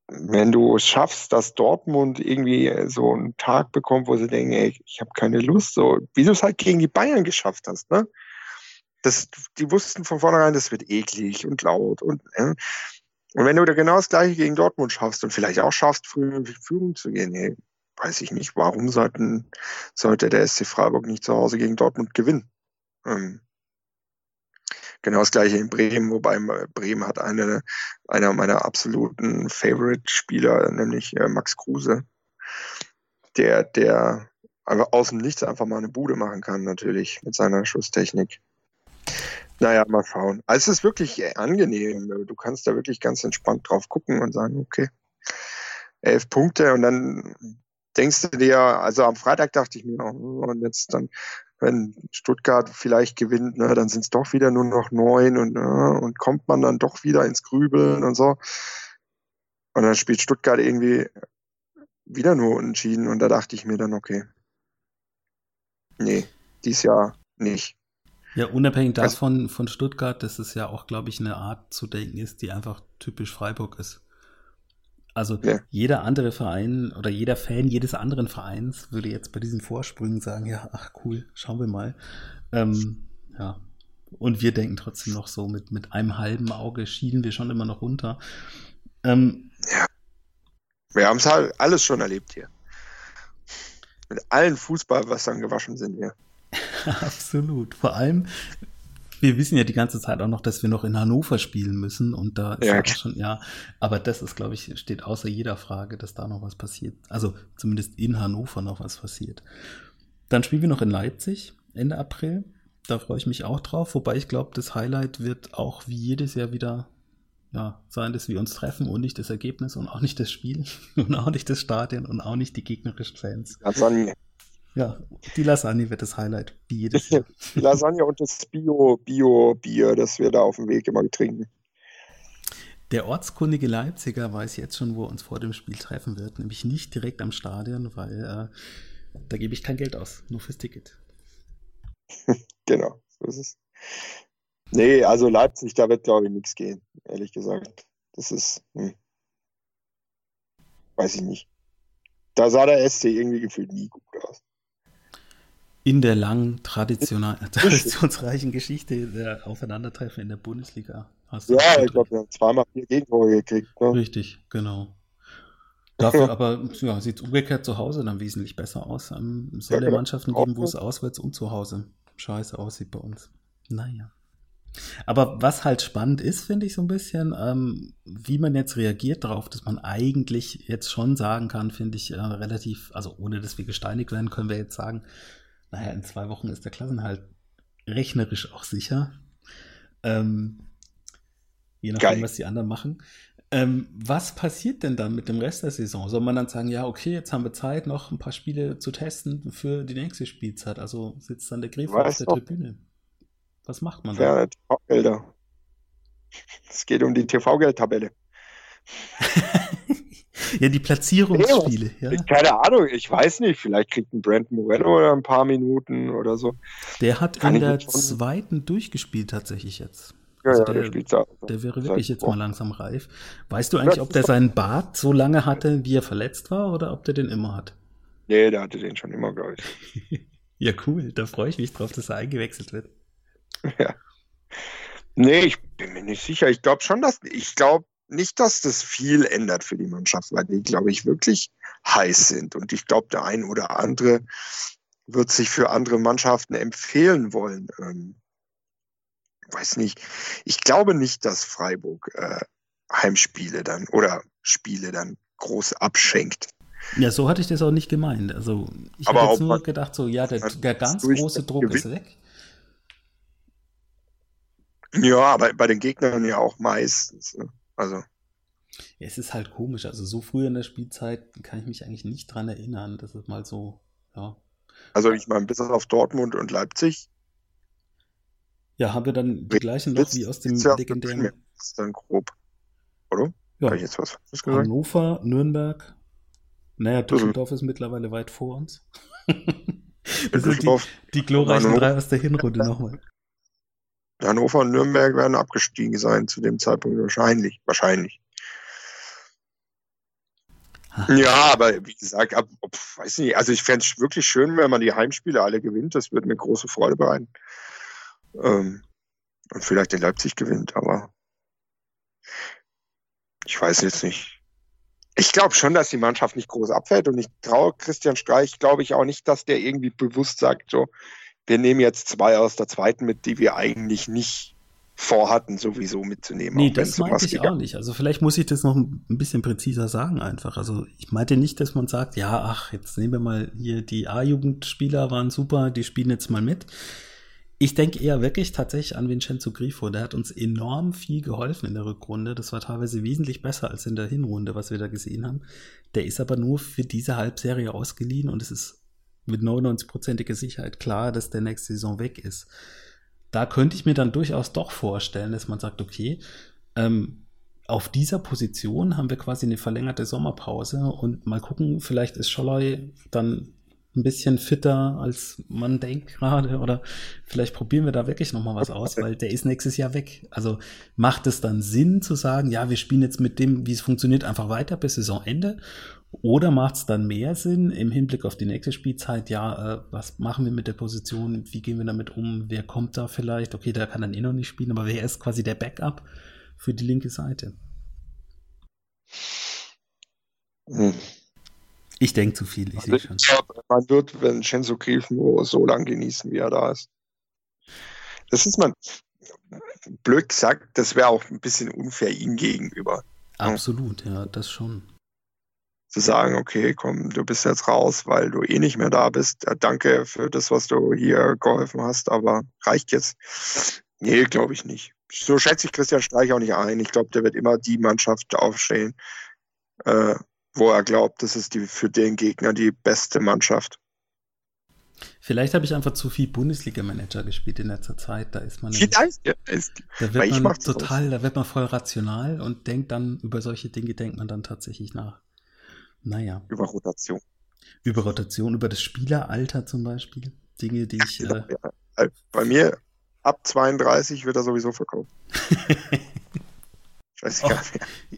wenn du es schaffst, dass Dortmund irgendwie so einen Tag bekommt, wo sie denken, ey, ich habe keine Lust, so wie du es halt gegen die Bayern geschafft hast, ne? Das, die wussten von vornherein, das wird eklig und laut und äh. Und wenn du da genau das gleiche gegen Dortmund schaffst und vielleicht auch schaffst, früh in Führung zu gehen, hey, weiß ich nicht, warum sollten, sollte der SC Freiburg nicht zu Hause gegen Dortmund gewinnen? Ähm, Genau das gleiche in Bremen, wobei Bremen hat eine, einer meiner absoluten Favorite-Spieler, nämlich äh, Max Kruse, der, der einfach aus dem Nichts einfach mal eine Bude machen kann, natürlich, mit seiner Schusstechnik. Naja, mal schauen. Also es ist wirklich äh, angenehm. Du kannst da wirklich ganz entspannt drauf gucken und sagen, okay, elf Punkte und dann denkst du dir, also am Freitag dachte ich mir, oh, und jetzt dann wenn Stuttgart vielleicht gewinnt, ne, dann sind es doch wieder nur noch neun und, ne, und kommt man dann doch wieder ins Grübeln und so. Und dann spielt Stuttgart irgendwie wieder nur unentschieden und da dachte ich mir dann, okay, nee, dies Jahr nicht. Ja, unabhängig also davon von Stuttgart, dass es ja auch, glaube ich, eine Art zu denken ist, die einfach typisch Freiburg ist. Also ja. jeder andere Verein oder jeder Fan jedes anderen Vereins würde jetzt bei diesen Vorsprüngen sagen, ja, ach cool, schauen wir mal. Ähm, ja. Und wir denken trotzdem noch so, mit, mit einem halben Auge schielen wir schon immer noch runter. Ähm, ja. Wir haben es halt alles schon erlebt hier. Mit allen Fußballwassern gewaschen sind wir. Absolut. Vor allem, wir wissen ja die ganze Zeit auch noch, dass wir noch in Hannover spielen müssen und da ist ja schon, ja, aber das ist, glaube ich, steht außer jeder Frage, dass da noch was passiert. Also zumindest in Hannover noch was passiert. Dann spielen wir noch in Leipzig Ende April. Da freue ich mich auch drauf, wobei ich glaube, das Highlight wird auch wie jedes Jahr wieder ja, sein, dass wir uns treffen und nicht das Ergebnis und auch nicht das Spiel und auch nicht das Stadion und auch nicht die gegnerischen Fans. Lasagne. Ja, die Lasagne wird das Highlight, wie jedes Jahr. die Lasagne und das Bio-Bio-Bier, das wir da auf dem Weg immer trinken. Der ortskundige Leipziger weiß jetzt schon, wo er uns vor dem Spiel treffen wird, nämlich nicht direkt am Stadion, weil äh, da gebe ich kein Geld aus, nur fürs Ticket. genau, so ist es. Nee, also Leipzig, da wird glaube ich nichts gehen, ehrlich gesagt. Das ist, hm. weiß ich nicht. Da sah der SC irgendwie gefühlt nie gut aus in der langen, traditionsreichen Geschichte der Aufeinandertreffen in der Bundesliga. Hast du ja, ich glaube, wir haben zweimal vier Gegentore gekriegt. Ne? Richtig, genau. Dafür aber ja, sieht es umgekehrt zu Hause dann wesentlich besser aus. Ähm, soll ja, genau. Mannschaften geben, wo es auswärts und zu Hause scheiße aussieht bei uns. Naja. Aber was halt spannend ist, finde ich so ein bisschen, ähm, wie man jetzt reagiert darauf, dass man eigentlich jetzt schon sagen kann, finde ich äh, relativ, also ohne dass wir gesteinigt werden, können wir jetzt sagen, naja, in zwei Wochen ist der Klassenhalt rechnerisch auch sicher. Ähm, je nachdem, Geil. was die anderen machen. Ähm, was passiert denn dann mit dem Rest der Saison? Soll man dann sagen, ja, okay, jetzt haben wir Zeit, noch ein paar Spiele zu testen für die nächste Spielzeit? Also sitzt dann der Griff auf der Tribüne. Was macht man da? Ja, Gelder. Es geht um die TV-Geldtabelle. ja, die Platzierungsspiele. Ja. Keine Ahnung, ich weiß nicht. Vielleicht kriegt ein Brent Morello oder ein paar Minuten oder so. Der hat Kann in der zweiten durchgespielt tatsächlich jetzt. Ja, also ja, der, der, da, der wäre wirklich jetzt mal langsam reif. Weißt du eigentlich, ob der seinen Bart so lange hatte, wie er verletzt war, oder ob der den immer hat? Nee, der hatte den schon immer, glaube ich. ja, cool. Da freue ich mich drauf, dass er eingewechselt wird. Ja. Nee, ich bin mir nicht sicher. Ich glaube schon, dass ich glaube nicht, dass das viel ändert für die Mannschaft, weil die, glaube ich, wirklich heiß sind. Und ich glaube, der ein oder andere wird sich für andere Mannschaften empfehlen wollen. Ähm, weiß nicht. Ich glaube nicht, dass Freiburg äh, Heimspiele dann oder Spiele dann groß abschenkt. Ja, so hatte ich das auch nicht gemeint. Also ich habe jetzt nur gedacht, so ja, der, der ganz große Druck gewinnt. ist weg. Ja, aber bei den Gegnern ja auch meistens. Ne? Also. Ja, es ist halt komisch. Also so früh in der Spielzeit kann ich mich eigentlich nicht dran erinnern. Das ist mal so, ja. Also ich meine, bis auf Dortmund und Leipzig. Ja, haben wir dann die gleichen noch wie aus dem ja legendären. Das ist dann grob. Oder? Ja. Habe ich jetzt was Hannover, Nürnberg. Naja, Düsseldorf mhm. ist mittlerweile weit vor uns. das sind die, die glorreichen drei aus der Hinrunde nochmal. Hannover und Nürnberg werden abgestiegen sein zu dem Zeitpunkt wahrscheinlich. Wahrscheinlich. Ja, aber wie gesagt, ab, ob, weiß nicht, also ich fände es wirklich schön, wenn man die Heimspiele alle gewinnt. Das würde mir große Freude bereiten. Ähm, und vielleicht in Leipzig gewinnt, aber ich weiß jetzt nicht. Ich glaube schon, dass die Mannschaft nicht groß abfällt und ich traue Christian Streich, glaube ich auch nicht, dass der irgendwie bewusst sagt, so, wir nehmen jetzt zwei aus der zweiten mit, die wir eigentlich nicht vorhatten, sowieso mitzunehmen. Nee, das meinte ich auch nicht. Also vielleicht muss ich das noch ein bisschen präziser sagen einfach. Also ich meinte nicht, dass man sagt, ja, ach, jetzt nehmen wir mal hier die A-Jugendspieler waren super, die spielen jetzt mal mit. Ich denke eher wirklich tatsächlich an Vincenzo Grifo. Der hat uns enorm viel geholfen in der Rückrunde. Das war teilweise wesentlich besser als in der Hinrunde, was wir da gesehen haben. Der ist aber nur für diese Halbserie ausgeliehen und es ist mit 99%iger Sicherheit klar, dass der nächste Saison weg ist. Da könnte ich mir dann durchaus doch vorstellen, dass man sagt, okay, ähm, auf dieser Position haben wir quasi eine verlängerte Sommerpause und mal gucken, vielleicht ist Scholloy dann ein bisschen fitter, als man denkt gerade. Oder vielleicht probieren wir da wirklich nochmal was aus, weil der ist nächstes Jahr weg. Also macht es dann Sinn zu sagen, ja, wir spielen jetzt mit dem, wie es funktioniert, einfach weiter bis Saisonende? Oder macht es dann mehr Sinn im Hinblick auf die nächste Spielzeit, ja, äh, was machen wir mit der Position, wie gehen wir damit um, wer kommt da vielleicht, okay, der kann dann eh noch nicht spielen, aber wer ist quasi der Backup für die linke Seite? Hm. Ich denke zu viel, ich also sehe schon. Man wird, wenn Shenzo Grifo so lange genießen, wie er da ist. Das ist man, blöd gesagt, das wäre auch ein bisschen unfair ihm gegenüber. Absolut, ja, das schon zu sagen, okay, komm, du bist jetzt raus, weil du eh nicht mehr da bist. Ja, danke für das, was du hier geholfen hast, aber reicht jetzt? Nee, glaube ich nicht. So schätze ich Christian Streich auch nicht ein. Ich glaube, der wird immer die Mannschaft aufstellen, äh, wo er glaubt, das ist die, für den Gegner die beste Mannschaft. Vielleicht habe ich einfach zu viel Bundesliga-Manager gespielt in letzter Zeit. Da ist man. Vielleicht, ja, ist, da wird man total, da wird man voll rational und denkt dann über solche Dinge denkt man dann tatsächlich nach. Naja. Über Rotation. Über Rotation, über das Spieleralter zum Beispiel. Dinge, die ich. Äh, ja. Bei mir ab 32 wird er sowieso verkauft. Scheiße, oh,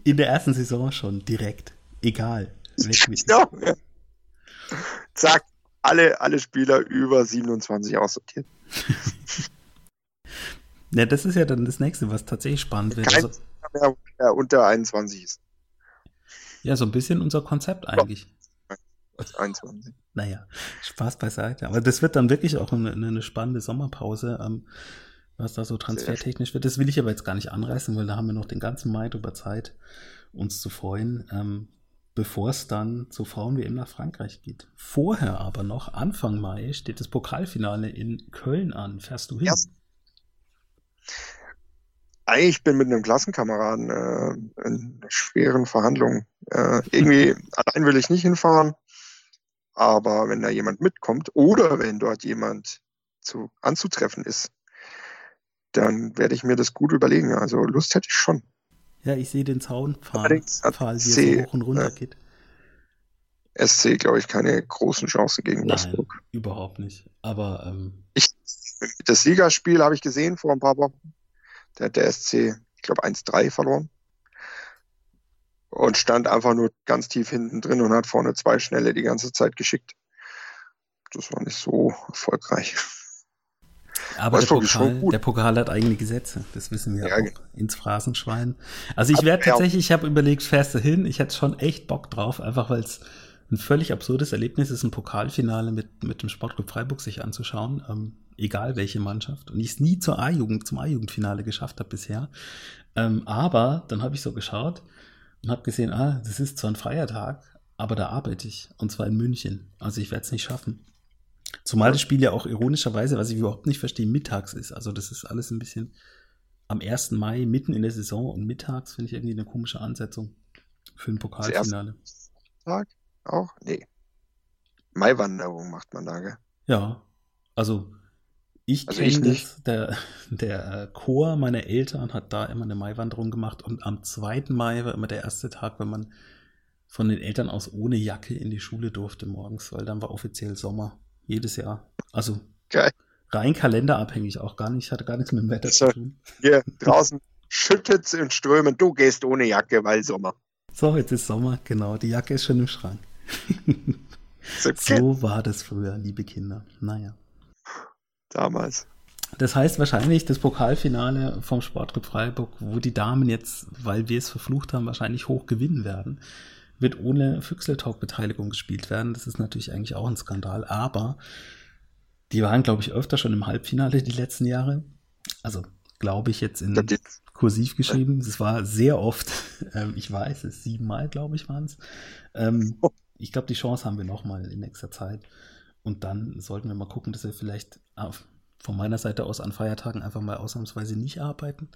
in der ersten Saison schon, direkt. Egal. Genau. Ja. Zack, alle, alle Spieler über 27 aussortiert. ja, das ist ja dann das nächste, was tatsächlich spannend wird. Kein also, mehr, der unter 21 ist. Ja, so ein bisschen unser Konzept eigentlich. Als 21. Naja, Spaß beiseite. Aber das wird dann wirklich auch eine, eine spannende Sommerpause, ähm, was da so transfertechnisch wird. Das will ich aber jetzt gar nicht anreißen, weil da haben wir noch den ganzen Mai über Zeit, uns zu freuen, ähm, bevor es dann zu Frauen-WM nach Frankreich geht. Vorher aber noch, Anfang Mai, steht das Pokalfinale in Köln an. Fährst du hin? Ja. Ich bin mit einem Klassenkameraden äh, in schweren Verhandlungen. Äh, irgendwie allein will ich nicht hinfahren, aber wenn da jemand mitkommt oder wenn dort jemand zu, anzutreffen ist, dann werde ich mir das gut überlegen. Also Lust hätte ich schon. Ja, ich sehe den Allerdings hat Pfahl, wie er so hoch und runter äh, geht. SC, glaube ich, keine großen Chancen gegen Nein, Wolfsburg. überhaupt nicht. Aber ähm, Ich, das Siegerspiel habe ich gesehen vor ein paar Wochen. Da hat der SC, ich glaube, 1-3 verloren. Und stand einfach nur ganz tief hinten drin und hat vorne zwei Schnelle die ganze Zeit geschickt. Das war nicht so erfolgreich. Aber der Pokal, der Pokal hat eigene Gesetze, das wissen wir Ja, auch. Ins Phrasenschwein. Also ich werde tatsächlich, ich habe überlegt, fährst du hin? Ich hätte schon echt Bock drauf, einfach weil es ein völlig absurdes Erlebnis ist, ein Pokalfinale mit, mit dem Sportclub Freiburg sich anzuschauen, ähm, egal welche Mannschaft. Und ich es nie zur A-Jugend, zum A-Jugendfinale geschafft habe bisher. Ähm, aber dann habe ich so geschaut und habe gesehen, ah, das ist zwar ein Feiertag, aber da arbeite ich. Und zwar in München. Also ich werde es nicht schaffen. Zumal das Spiel ja auch ironischerweise, was ich überhaupt nicht verstehe, mittags ist. Also das ist alles ein bisschen am 1. Mai, mitten in der Saison und mittags finde ich irgendwie eine komische Ansetzung für ein Pokalfinale. Tag auch? Nee. Maiwanderung macht man da, gell? Ja, also ich Also kenne das, der, der Chor meiner Eltern hat da immer eine Maiwanderung gemacht und am 2. Mai war immer der erste Tag, wenn man von den Eltern aus ohne Jacke in die Schule durfte morgens, weil dann war offiziell Sommer. Jedes Jahr. Also Geil. rein kalenderabhängig auch gar nicht, hatte gar nichts mit dem Wetter So. zu tun. Hier draußen schüttet's in Strömen. Du gehst ohne Jacke, weil Sommer. So, jetzt ist Sommer, genau, die Jacke ist schon im Schrank. So, so war das früher, liebe Kinder. Naja. Damals. Das heißt wahrscheinlich das Pokalfinale vom Sportclub Freiburg, wo die Damen jetzt, weil wir es verflucht haben, wahrscheinlich hoch gewinnen werden, wird ohne Füchseltalk-Beteiligung gespielt werden. Das ist natürlich eigentlich auch ein Skandal, aber die waren, glaube ich, öfter schon im Halbfinale die letzten Jahre. Also, glaube ich, jetzt in kursiv geschrieben. Es war sehr oft, ähm, ich weiß es, siebenmal, glaube ich, waren es. Ähm, ich glaube, die Chance haben wir nochmal in nächster Zeit. Und dann sollten wir mal gucken, dass wir vielleicht von meiner Seite aus an Feiertagen einfach mal ausnahmsweise nicht arbeiten.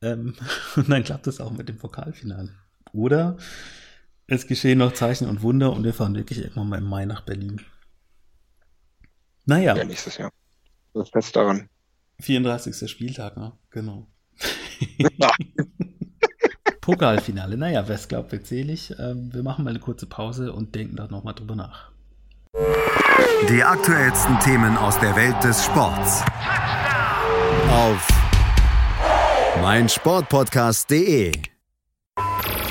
Ähm, und dann klappt es auch mit dem Pokalfinale. Oder es geschehen noch Zeichen und Wunder und wir fahren wirklich irgendwann mal im Mai nach Berlin. Naja, Ja, nächstes Jahr. Das ist fest daran. 34. Spieltag, ne? Genau. Ja. Pokalfinale. Naja, wer es glaubt, wird selig. Ähm, wir machen mal eine kurze Pause und denken da nochmal drüber nach. Die aktuellsten Themen aus der Welt des Sports. Auf meinsportpodcast.de.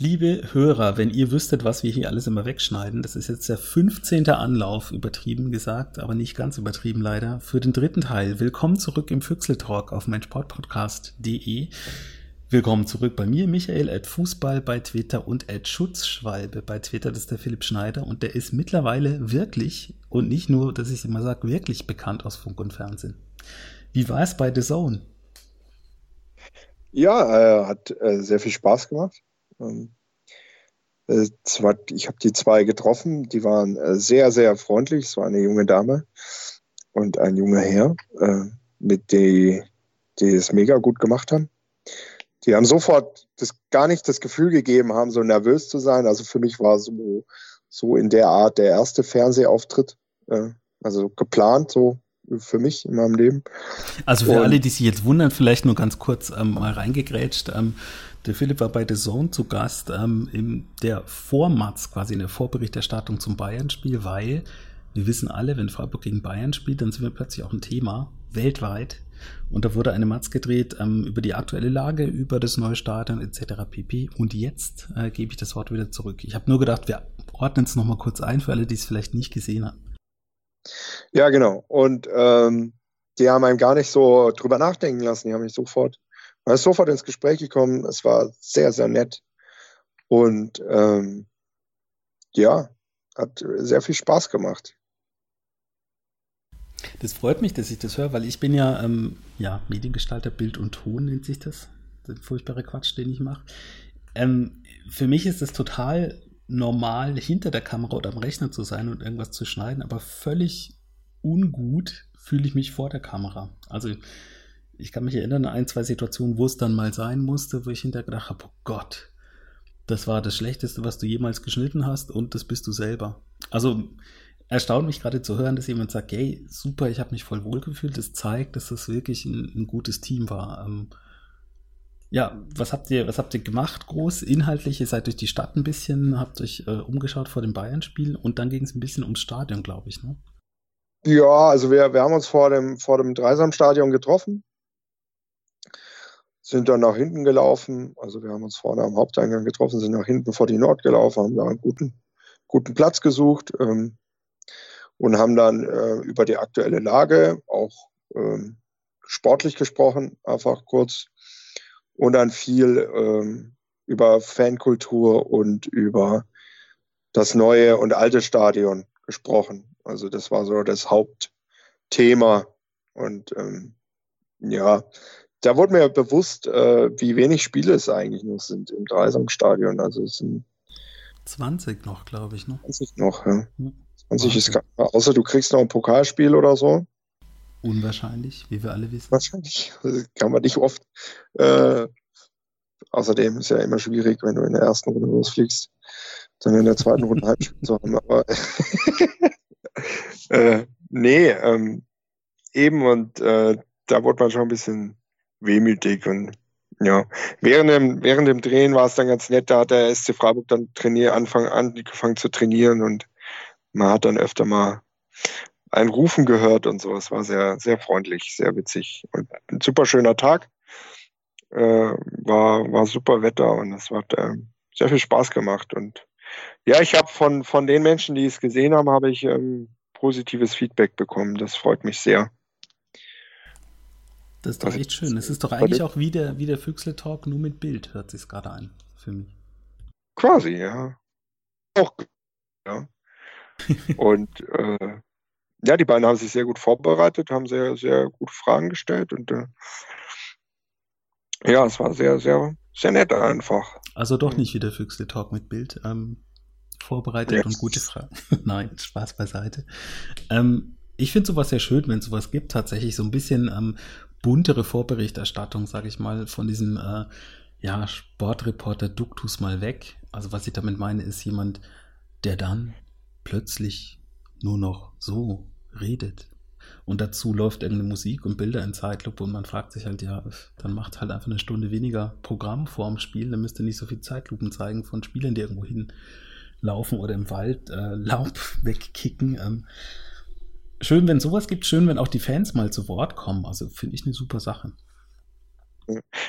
Liebe Hörer, wenn ihr wüsstet, was wir hier alles immer wegschneiden, das ist jetzt der 15. Anlauf, übertrieben gesagt, aber nicht ganz übertrieben leider, für den dritten Teil. Willkommen zurück im Füchseltalk auf meinsportpodcast.de. Willkommen zurück bei mir, Michael, at Fußball bei Twitter und at Schutzschwalbe bei Twitter, das ist der Philipp Schneider und der ist mittlerweile wirklich, und nicht nur, dass ich immer sage, wirklich bekannt aus Funk und Fernsehen. Wie war es bei The Zone? Ja, äh, hat äh, sehr viel Spaß gemacht. Ähm, äh, zwar, ich habe die zwei getroffen, die waren äh, sehr, sehr freundlich. Es war eine junge Dame und ein junger Herr, äh, mit die, die es mega gut gemacht haben. Die haben sofort das, gar nicht das Gefühl gegeben haben, so nervös zu sein. Also für mich war so, so in der Art der erste Fernsehauftritt, also geplant, so für mich in meinem Leben. Also für Und- alle, die sich jetzt wundern, vielleicht nur ganz kurz ähm, mal reingegrätscht. Ähm, der Philipp war bei The Zone zu Gast ähm, in der Vormatz, quasi in der Vorberichterstattung zum Bayern-Spiel, weil wir wissen alle, wenn Freiburg gegen Bayern spielt, dann sind wir plötzlich auch ein Thema, weltweit. Und da wurde eine Matz gedreht ähm, über die aktuelle Lage, über das neue Stadion etc. pp. Und jetzt äh, gebe ich das Wort wieder zurück. Ich habe nur gedacht, wir ordnen es nochmal kurz ein für alle, die es vielleicht nicht gesehen haben. Ja, genau. Und ähm, die haben einem gar nicht so drüber nachdenken lassen. Die haben mich sofort, man ist sofort ins Gespräch gekommen. Es war sehr, sehr nett. Und ähm, ja, hat sehr viel Spaß gemacht. Das freut mich, dass ich das höre, weil ich bin ja, ähm, ja, Mediengestalter, Bild und Ton nennt sich das. Der furchtbare Quatsch, den ich mache. Ähm, für mich ist es total normal, hinter der Kamera oder am Rechner zu sein und irgendwas zu schneiden, aber völlig ungut fühle ich mich vor der Kamera. Also ich kann mich erinnern an ein, zwei Situationen, wo es dann mal sein musste, wo ich hinterher gedacht habe, oh Gott, das war das Schlechteste, was du jemals geschnitten hast und das bist du selber. Also erstaunt mich gerade zu hören, dass jemand sagt, hey, super, ich habe mich voll wohlgefühlt. Das zeigt, dass das wirklich ein, ein gutes Team war. Ähm, ja, was habt ihr, was habt ihr gemacht groß, inhaltlich? Ihr seid durch die Stadt ein bisschen, habt euch äh, umgeschaut vor dem Bayern-Spiel und dann ging es ein bisschen ums Stadion, glaube ich, ne? Ja, also wir, wir haben uns vor dem, vor dem Dreisamstadion getroffen, sind dann nach hinten gelaufen. Also wir haben uns vorne am Haupteingang getroffen, sind nach hinten vor die Nord gelaufen, haben da einen guten, guten Platz gesucht ähm, und haben dann äh, über die aktuelle Lage auch ähm, sportlich gesprochen, einfach kurz und dann viel ähm, über Fankultur und über das neue und alte Stadion gesprochen. Also das war so das Hauptthema. Und ähm, ja, da wurde mir bewusst, äh, wie wenig Spiele es eigentlich noch sind im Dreisamstadion. Also es sind 20 noch, glaube ich, ne? 20 noch, ja. 20 ist gar, außer du kriegst noch ein Pokalspiel oder so. Unwahrscheinlich, wie wir alle wissen. Wahrscheinlich. Das kann man nicht oft. Äh, außerdem ist ja immer schwierig, wenn du in der ersten Runde losfliegst, dann in der zweiten Runde Heimspiel zu haben. Aber äh, nee, ähm, eben und äh, da wurde man schon ein bisschen wehmütig und ja, während dem, während dem Drehen war es dann ganz nett, da hat der SC Freiburg dann trainier, Anfang an angefangen zu trainieren und man hat dann öfter mal ein Rufen gehört und so. Es war sehr, sehr freundlich, sehr witzig und ein super schöner Tag. Äh, war, war super Wetter und es hat äh, sehr viel Spaß gemacht. Und ja, ich habe von, von den Menschen, die es gesehen haben, habe ich ähm, positives Feedback bekommen. Das freut mich sehr. Das ist doch echt schön. Es ist doch eigentlich auch wie der, wie der Füchsle-Talk, nur mit Bild, hört sich gerade an, für mich. Quasi, ja. Auch, ja. und äh, ja, die beiden haben sich sehr gut vorbereitet, haben sehr, sehr gute Fragen gestellt und äh, ja, es war sehr, sehr, sehr nett einfach. Also doch nicht wie der Füchsle-Talk mit Bild. Ähm, vorbereitet yes. und gute Fragen. Nein, Spaß beiseite. Ähm, ich finde sowas sehr schön, wenn es sowas gibt, tatsächlich so ein bisschen ähm, buntere Vorberichterstattung, sage ich mal, von diesem äh, ja, Sportreporter Duktus mal weg. Also was ich damit meine, ist jemand, der dann plötzlich nur noch so redet. Und dazu läuft irgendeine Musik und Bilder in Zeitlupe und man fragt sich halt, ja, dann macht halt einfach eine Stunde weniger Programm vorm Spiel, dann müsst ihr nicht so viel Zeitlupen zeigen von Spielern, die irgendwo hinlaufen oder im Wald äh, Laub wegkicken. Ähm, schön, wenn sowas gibt, schön, wenn auch die Fans mal zu Wort kommen. Also finde ich eine super Sache.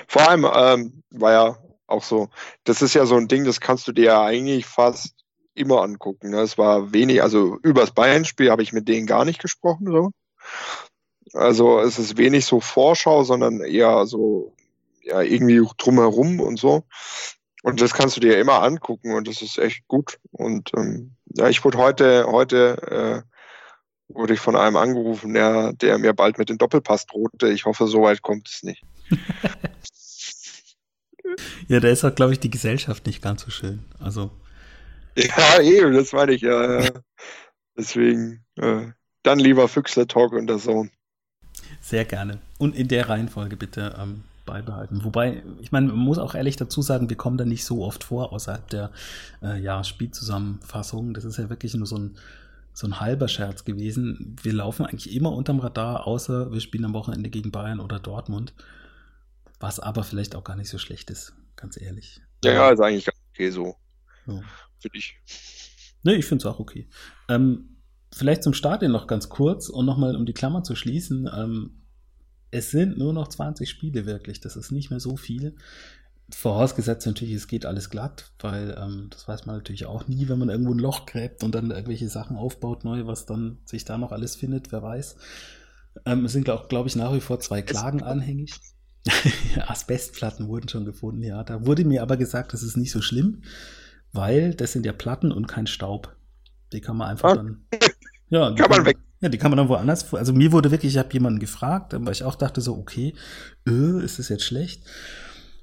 Vor allem ähm, war ja auch so, das ist ja so ein Ding, das kannst du dir ja eigentlich fast immer angucken. Ne? Es war wenig, also übers Bayern-Spiel habe ich mit denen gar nicht gesprochen. So. Also es ist wenig so Vorschau, sondern eher so ja irgendwie drumherum und so. Und das kannst du dir immer angucken und das ist echt gut. Und ähm, ja, ich wurde heute, heute äh, wurde ich von einem angerufen, der, der mir bald mit dem Doppelpass drohte. Ich hoffe, so weit kommt es nicht. ja, da ist auch, glaube ich, die Gesellschaft nicht ganz so schön. Also. Ja, eben, das meine ich ja. Deswegen, äh, dann lieber Füchsler Talk und der Sohn. Sehr gerne. Und in der Reihenfolge bitte ähm, beibehalten. Wobei, ich meine, man muss auch ehrlich dazu sagen, wir kommen da nicht so oft vor außerhalb der äh, ja, Spielzusammenfassung. Das ist ja wirklich nur so ein so ein halber Scherz gewesen. Wir laufen eigentlich immer unterm Radar, außer wir spielen am Wochenende gegen Bayern oder Dortmund. Was aber vielleicht auch gar nicht so schlecht ist, ganz ehrlich. Ja, ja, ist eigentlich okay so. Ja. Für dich. Ne, ich finde es auch okay. Ähm, vielleicht zum Stadion noch ganz kurz und nochmal um die Klammer zu schließen. Ähm, es sind nur noch 20 Spiele wirklich. Das ist nicht mehr so viel. Vorausgesetzt natürlich, es geht alles glatt, weil ähm, das weiß man natürlich auch nie, wenn man irgendwo ein Loch gräbt und dann irgendwelche Sachen aufbaut, neu, was dann sich da noch alles findet, wer weiß. Ähm, es sind auch, glaube ich, nach wie vor zwei Klagen anhängig. Asbestplatten wurden schon gefunden, ja. Da wurde mir aber gesagt, das ist nicht so schlimm, weil das sind ja Platten und kein Staub. Die kann man einfach ah. dann. Ja, kann man weg. Ja, die kann man dann woanders. Also mir wurde wirklich, ich habe jemanden gefragt, weil ich auch dachte so, okay, äh, ist das jetzt schlecht?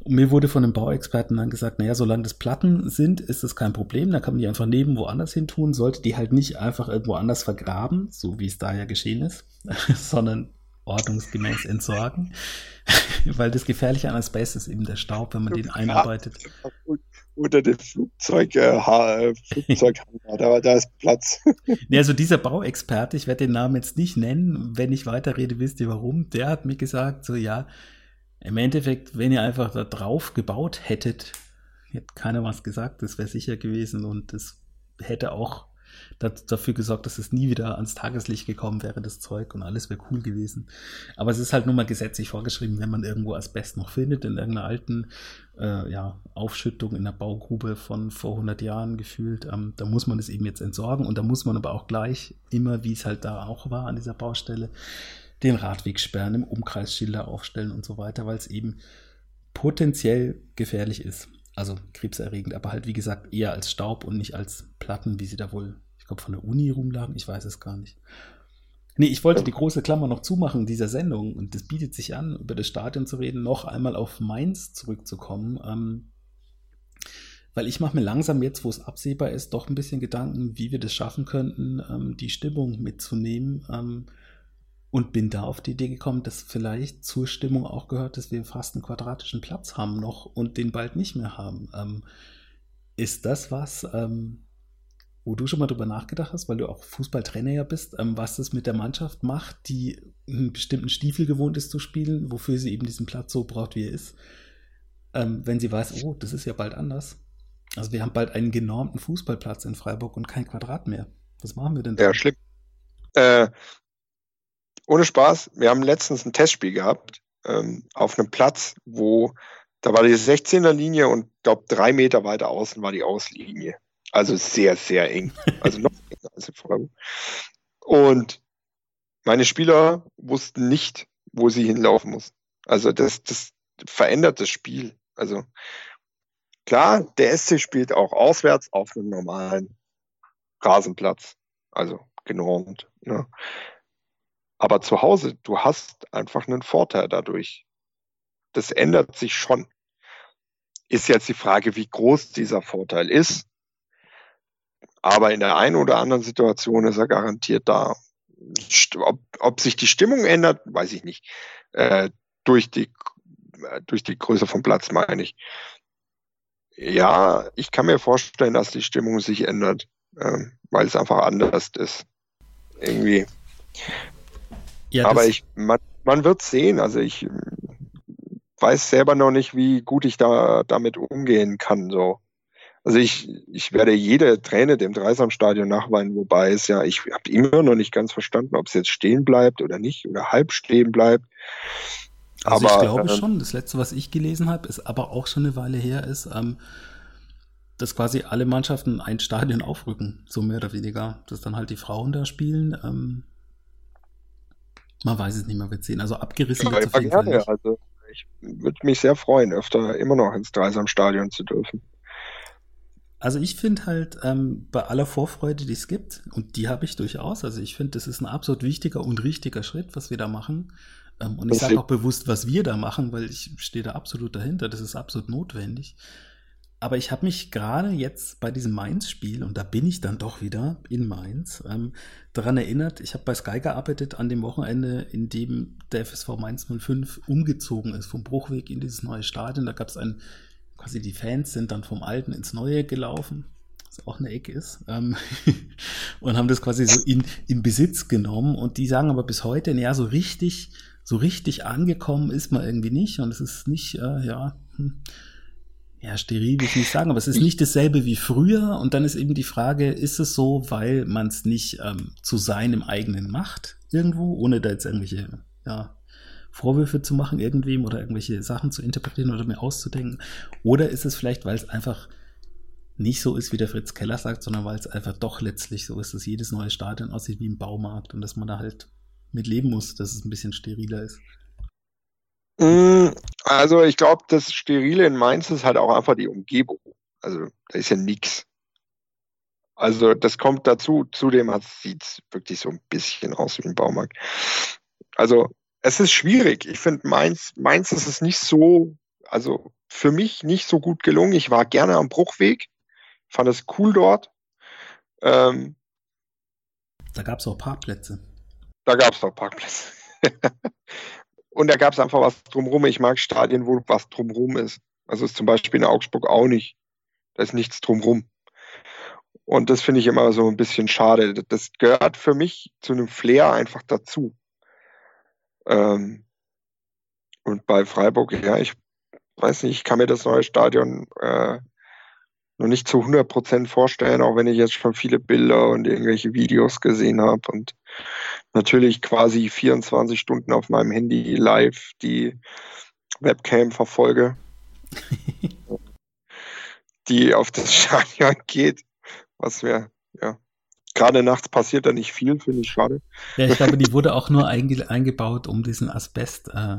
Und mir wurde von den Bauexperten dann gesagt, naja, solange das Platten sind, ist das kein Problem. Da kann man die einfach neben woanders hin tun, sollte die halt nicht einfach irgendwo anders vergraben, so wie es da ja geschehen ist, sondern ordnungsgemäß entsorgen. Weil das Gefährliche an Asbest ist eben der Staub, wenn man den einarbeitet. Unter dem Flugzeug, äh, Flugzeug da, da ist Platz. ja, also dieser Bauexperte, ich werde den Namen jetzt nicht nennen, wenn ich weiterrede, wisst ihr warum, der hat mir gesagt, so ja, im Endeffekt, wenn ihr einfach da drauf gebaut hättet, hätte keiner was gesagt, das wäre sicher gewesen und das hätte auch dafür gesorgt, dass es nie wieder ans Tageslicht gekommen wäre, das Zeug und alles wäre cool gewesen. Aber es ist halt nun mal gesetzlich vorgeschrieben, wenn man irgendwo Asbest noch findet, in irgendeiner alten äh, ja, Aufschüttung in der Baugrube von vor 100 Jahren gefühlt, ähm, da muss man es eben jetzt entsorgen und da muss man aber auch gleich immer, wie es halt da auch war an dieser Baustelle, den Radweg sperren, im Umkreis Schilder aufstellen und so weiter, weil es eben potenziell gefährlich ist. Also krebserregend, aber halt wie gesagt eher als Staub und nicht als Platten, wie sie da wohl, ich glaube, von der Uni rumlagen. Ich weiß es gar nicht. Nee, ich wollte die große Klammer noch zumachen dieser Sendung und das bietet sich an, über das Stadion zu reden, noch einmal auf Mainz zurückzukommen. Ähm, weil ich mache mir langsam jetzt, wo es absehbar ist, doch ein bisschen Gedanken, wie wir das schaffen könnten, ähm, die Stimmung mitzunehmen. Ähm, und bin da auf die Idee gekommen, dass vielleicht zur Stimmung auch gehört, dass wir fast einen quadratischen Platz haben noch und den bald nicht mehr haben. Ähm, ist das was, ähm, wo du schon mal drüber nachgedacht hast, weil du auch Fußballtrainer ja bist, ähm, was das mit der Mannschaft macht, die einen bestimmten Stiefel gewohnt ist zu spielen, wofür sie eben diesen Platz so braucht, wie er ist, ähm, wenn sie weiß, oh, das ist ja bald anders. Also wir haben bald einen genormten Fußballplatz in Freiburg und kein Quadrat mehr. Was machen wir denn da? Ja, schlimm. Äh, ohne Spaß, wir haben letztens ein Testspiel gehabt ähm, auf einem Platz, wo da war die 16er Linie und glaube drei Meter weiter außen war die Auslinie. Also sehr, sehr eng. Also noch enger als in Freiburg. Und meine Spieler wussten nicht, wo sie hinlaufen muss. Also das, das verändert das Spiel. Also klar, der SC spielt auch auswärts auf einem normalen Rasenplatz. Also genormt. Ne? Aber zu Hause, du hast einfach einen Vorteil dadurch. Das ändert sich schon. Ist jetzt die Frage, wie groß dieser Vorteil ist. Aber in der einen oder anderen Situation ist er garantiert da. Ob, ob sich die Stimmung ändert, weiß ich nicht. Äh, durch, die, äh, durch die Größe vom Platz meine ich. Ja, ich kann mir vorstellen, dass die Stimmung sich ändert, äh, weil es einfach anders ist. Irgendwie. Ja, Aber ich, man, man wird sehen. Also ich weiß selber noch nicht, wie gut ich da damit umgehen kann. So. Also ich, ich werde jede Träne dem Dreisamstadion nachweinen, wobei es ja, ich habe immer noch nicht ganz verstanden, ob es jetzt stehen bleibt oder nicht oder halb stehen bleibt. Also aber, ich glaube äh, schon, das letzte, was ich gelesen habe, ist aber auch schon eine Weile her, ist, ähm, dass quasi alle Mannschaften ein Stadion aufrücken, so mehr oder weniger. Dass dann halt die Frauen da spielen. Ähm, man weiß es nicht, man wird sehen. Also abgerissen wird es auf jeden gerne. Fall nicht. Also ich würde mich sehr freuen, öfter immer noch ins Dreisamstadion zu dürfen. Also ich finde halt ähm, bei aller Vorfreude, die es gibt, und die habe ich durchaus, also ich finde, das ist ein absolut wichtiger und richtiger Schritt, was wir da machen. Ähm, und ich sage auch bewusst, was wir da machen, weil ich stehe da absolut dahinter, das ist absolut notwendig. Aber ich habe mich gerade jetzt bei diesem Mainz-Spiel, und da bin ich dann doch wieder in Mainz, ähm, daran erinnert, ich habe bei Sky gearbeitet an dem Wochenende, in dem der FSV Mainz 05 umgezogen ist, vom Bruchweg in dieses neue Stadion. Da gab es ein, quasi die Fans sind dann vom Alten ins Neue gelaufen, was auch eine Ecke ist, ähm, und haben das quasi so in, in Besitz genommen. Und die sagen aber bis heute, ja, so richtig, so richtig angekommen ist man irgendwie nicht. Und es ist nicht, äh, ja, hm, ja, steril will ich nicht sagen, aber es ist nicht dasselbe wie früher. Und dann ist eben die Frage, ist es so, weil man es nicht ähm, zu seinem eigenen macht, irgendwo, ohne da jetzt irgendwelche ja, Vorwürfe zu machen, irgendwem oder irgendwelche Sachen zu interpretieren oder mir auszudenken? Oder ist es vielleicht, weil es einfach nicht so ist, wie der Fritz Keller sagt, sondern weil es einfach doch letztlich so ist, dass jedes neue Stadion aussieht wie ein Baumarkt und dass man da halt mit leben muss, dass es ein bisschen steriler ist? Mm, also ich glaube, das Sterile in Mainz ist halt auch einfach die Umgebung. Also da ist ja nichts. Also das kommt dazu. Zudem sieht es wirklich so ein bisschen aus wie ein Baumarkt. Also es ist schwierig. Ich finde Mainz, Mainz ist es nicht so, also für mich nicht so gut gelungen. Ich war gerne am Bruchweg, fand es cool dort. Ähm, da gab es auch Parkplätze. Da gab es auch Parkplätze. Und da gab es einfach was drumherum. Ich mag Stadien, wo was drumherum ist. Also ist zum Beispiel in Augsburg auch nicht. Da ist nichts drumherum. Und das finde ich immer so ein bisschen schade. Das gehört für mich zu einem Flair einfach dazu. Ähm, und bei Freiburg, ja, ich weiß nicht, ich kann mir das neue Stadion äh, noch nicht zu 100 Prozent vorstellen, auch wenn ich jetzt schon viele Bilder und irgendwelche Videos gesehen habe und natürlich quasi 24 Stunden auf meinem Handy live die Webcam verfolge, die auf das Stadion geht, was mir, ja, gerade nachts passiert da nicht viel, finde ich schade. Ja, ich glaube, die wurde auch nur einge eingebaut, um diesen Asbest äh,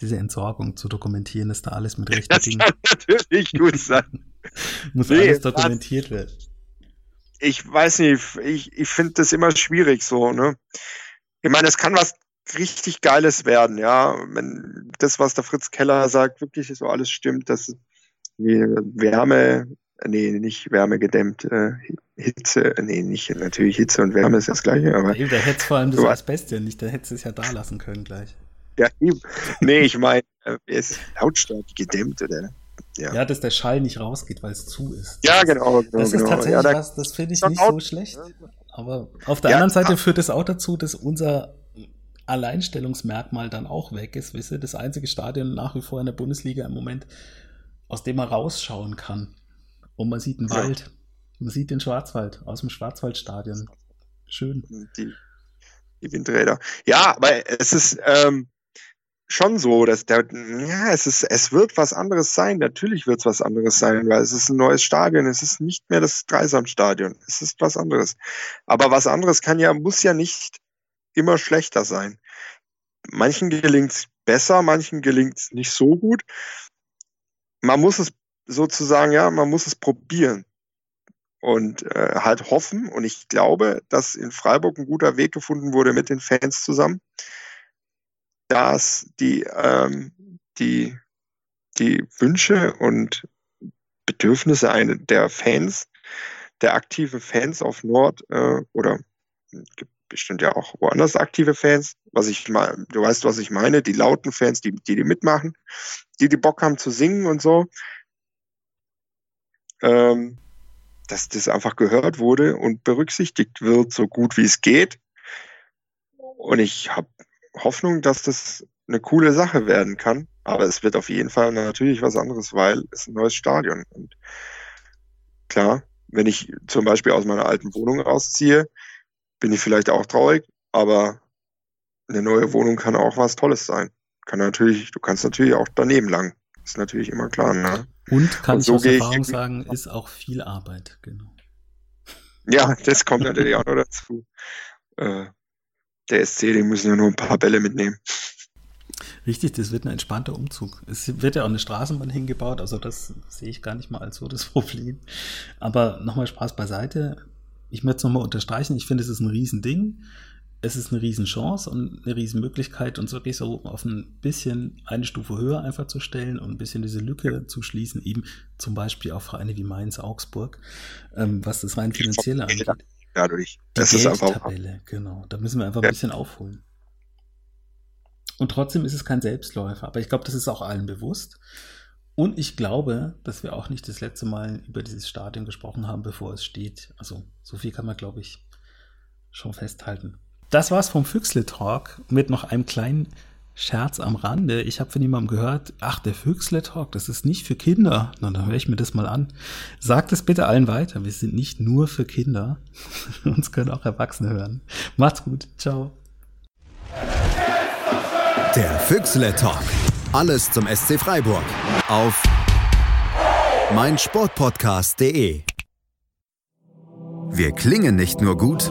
diese Entsorgung zu dokumentieren, dass da alles mit rechten das Dingen. Das kann natürlich gut sein. Muss nee, alles dokumentiert werden. Ich weiß nicht, ich, ich finde das immer schwierig so, ne? Ich meine, es kann was richtig Geiles werden, ja. Wenn das, was der Fritz Keller sagt, wirklich so alles stimmt, dass Wärme, nee, nicht Wärme gedämmt, äh, Hitze, nee, nicht natürlich Hitze und Wärme ist das gleiche, aber. Da hätte vor allem das Asbest ja nicht, da hätte es ja da lassen können gleich. Ja, nee, ich meine, äh, er ist lautstark gedämmt, oder? Ja. ja, dass der Schall nicht rausgeht, weil es zu ist. Ja, genau. genau das ist genau. tatsächlich ja, da was, das finde ich nicht so schlecht. Aber auf der ja, anderen Seite führt es auch dazu, dass unser Alleinstellungsmerkmal dann auch weg ist. Wisse, das einzige Stadion nach wie vor in der Bundesliga im Moment, aus dem man rausschauen kann. Und man sieht den Wald. Man sieht den Schwarzwald aus dem Schwarzwaldstadion. Schön. Die, die Windräder. Ja, aber es ist, ähm, schon so, dass der, ja, es ist, es wird was anderes sein. Natürlich wird es was anderes sein, weil es ist ein neues Stadion. Es ist nicht mehr das Dreisamstadion. Es ist was anderes. Aber was anderes kann ja, muss ja nicht immer schlechter sein. Manchen gelingt es besser, manchen gelingt es nicht so gut. Man muss es sozusagen, ja, man muss es probieren und äh, halt hoffen. Und ich glaube, dass in Freiburg ein guter Weg gefunden wurde mit den Fans zusammen dass die, ähm, die, die Wünsche und Bedürfnisse der Fans, der aktiven Fans auf Nord äh, oder gibt bestimmt ja auch woanders aktive Fans, was ich mal, du weißt, was ich meine, die lauten Fans, die, die, die mitmachen, die, die Bock haben zu singen und so, ähm, dass das einfach gehört wurde und berücksichtigt wird, so gut wie es geht. Und ich habe Hoffnung, dass das eine coole Sache werden kann. Aber es wird auf jeden Fall natürlich was anderes, weil es ein neues Stadion. Und klar, wenn ich zum Beispiel aus meiner alten Wohnung rausziehe, bin ich vielleicht auch traurig, aber eine neue Wohnung kann auch was Tolles sein. Kann natürlich, du kannst natürlich auch daneben lang. Ist natürlich immer klar, ne? Und kann Und so ich aus Erfahrung ich sagen, ist auch viel Arbeit, genau. Ja, das kommt natürlich auch noch dazu. Äh, der SC, die müssen ja nur ein paar Bälle mitnehmen. Richtig, das wird ein entspannter Umzug. Es wird ja auch eine Straßenbahn hingebaut, also das sehe ich gar nicht mal als so das Problem. Aber nochmal Spaß beiseite. Ich möchte es nochmal unterstreichen, ich finde, es ist ein Riesending. Es ist eine Riesenchance und eine Riesenmöglichkeit, uns wirklich so auf ein bisschen eine Stufe höher einfach zu stellen und ein bisschen diese Lücke zu schließen, eben zum Beispiel auf Vereine wie Mainz, Augsburg, ähm, was das rein finanzielle angeht dadurch. Das ist einfach. Tabelle, genau. Da müssen wir einfach ja. ein bisschen aufholen. Und trotzdem ist es kein Selbstläufer. Aber ich glaube, das ist auch allen bewusst. Und ich glaube, dass wir auch nicht das letzte Mal über dieses Stadion gesprochen haben, bevor es steht. Also so viel kann man, glaube ich, schon festhalten. Das war's vom Füchsle Talk mit noch einem kleinen Scherz am Rande. Ich habe von jemandem gehört, ach, der Füchsle Talk, das ist nicht für Kinder. Na, dann höre ich mir das mal an. Sagt es bitte allen weiter. Wir sind nicht nur für Kinder. Uns können auch Erwachsene hören. Macht's gut. Ciao. Der Füchsle Talk. Alles zum SC Freiburg. Auf meinsportpodcast.de. Wir klingen nicht nur gut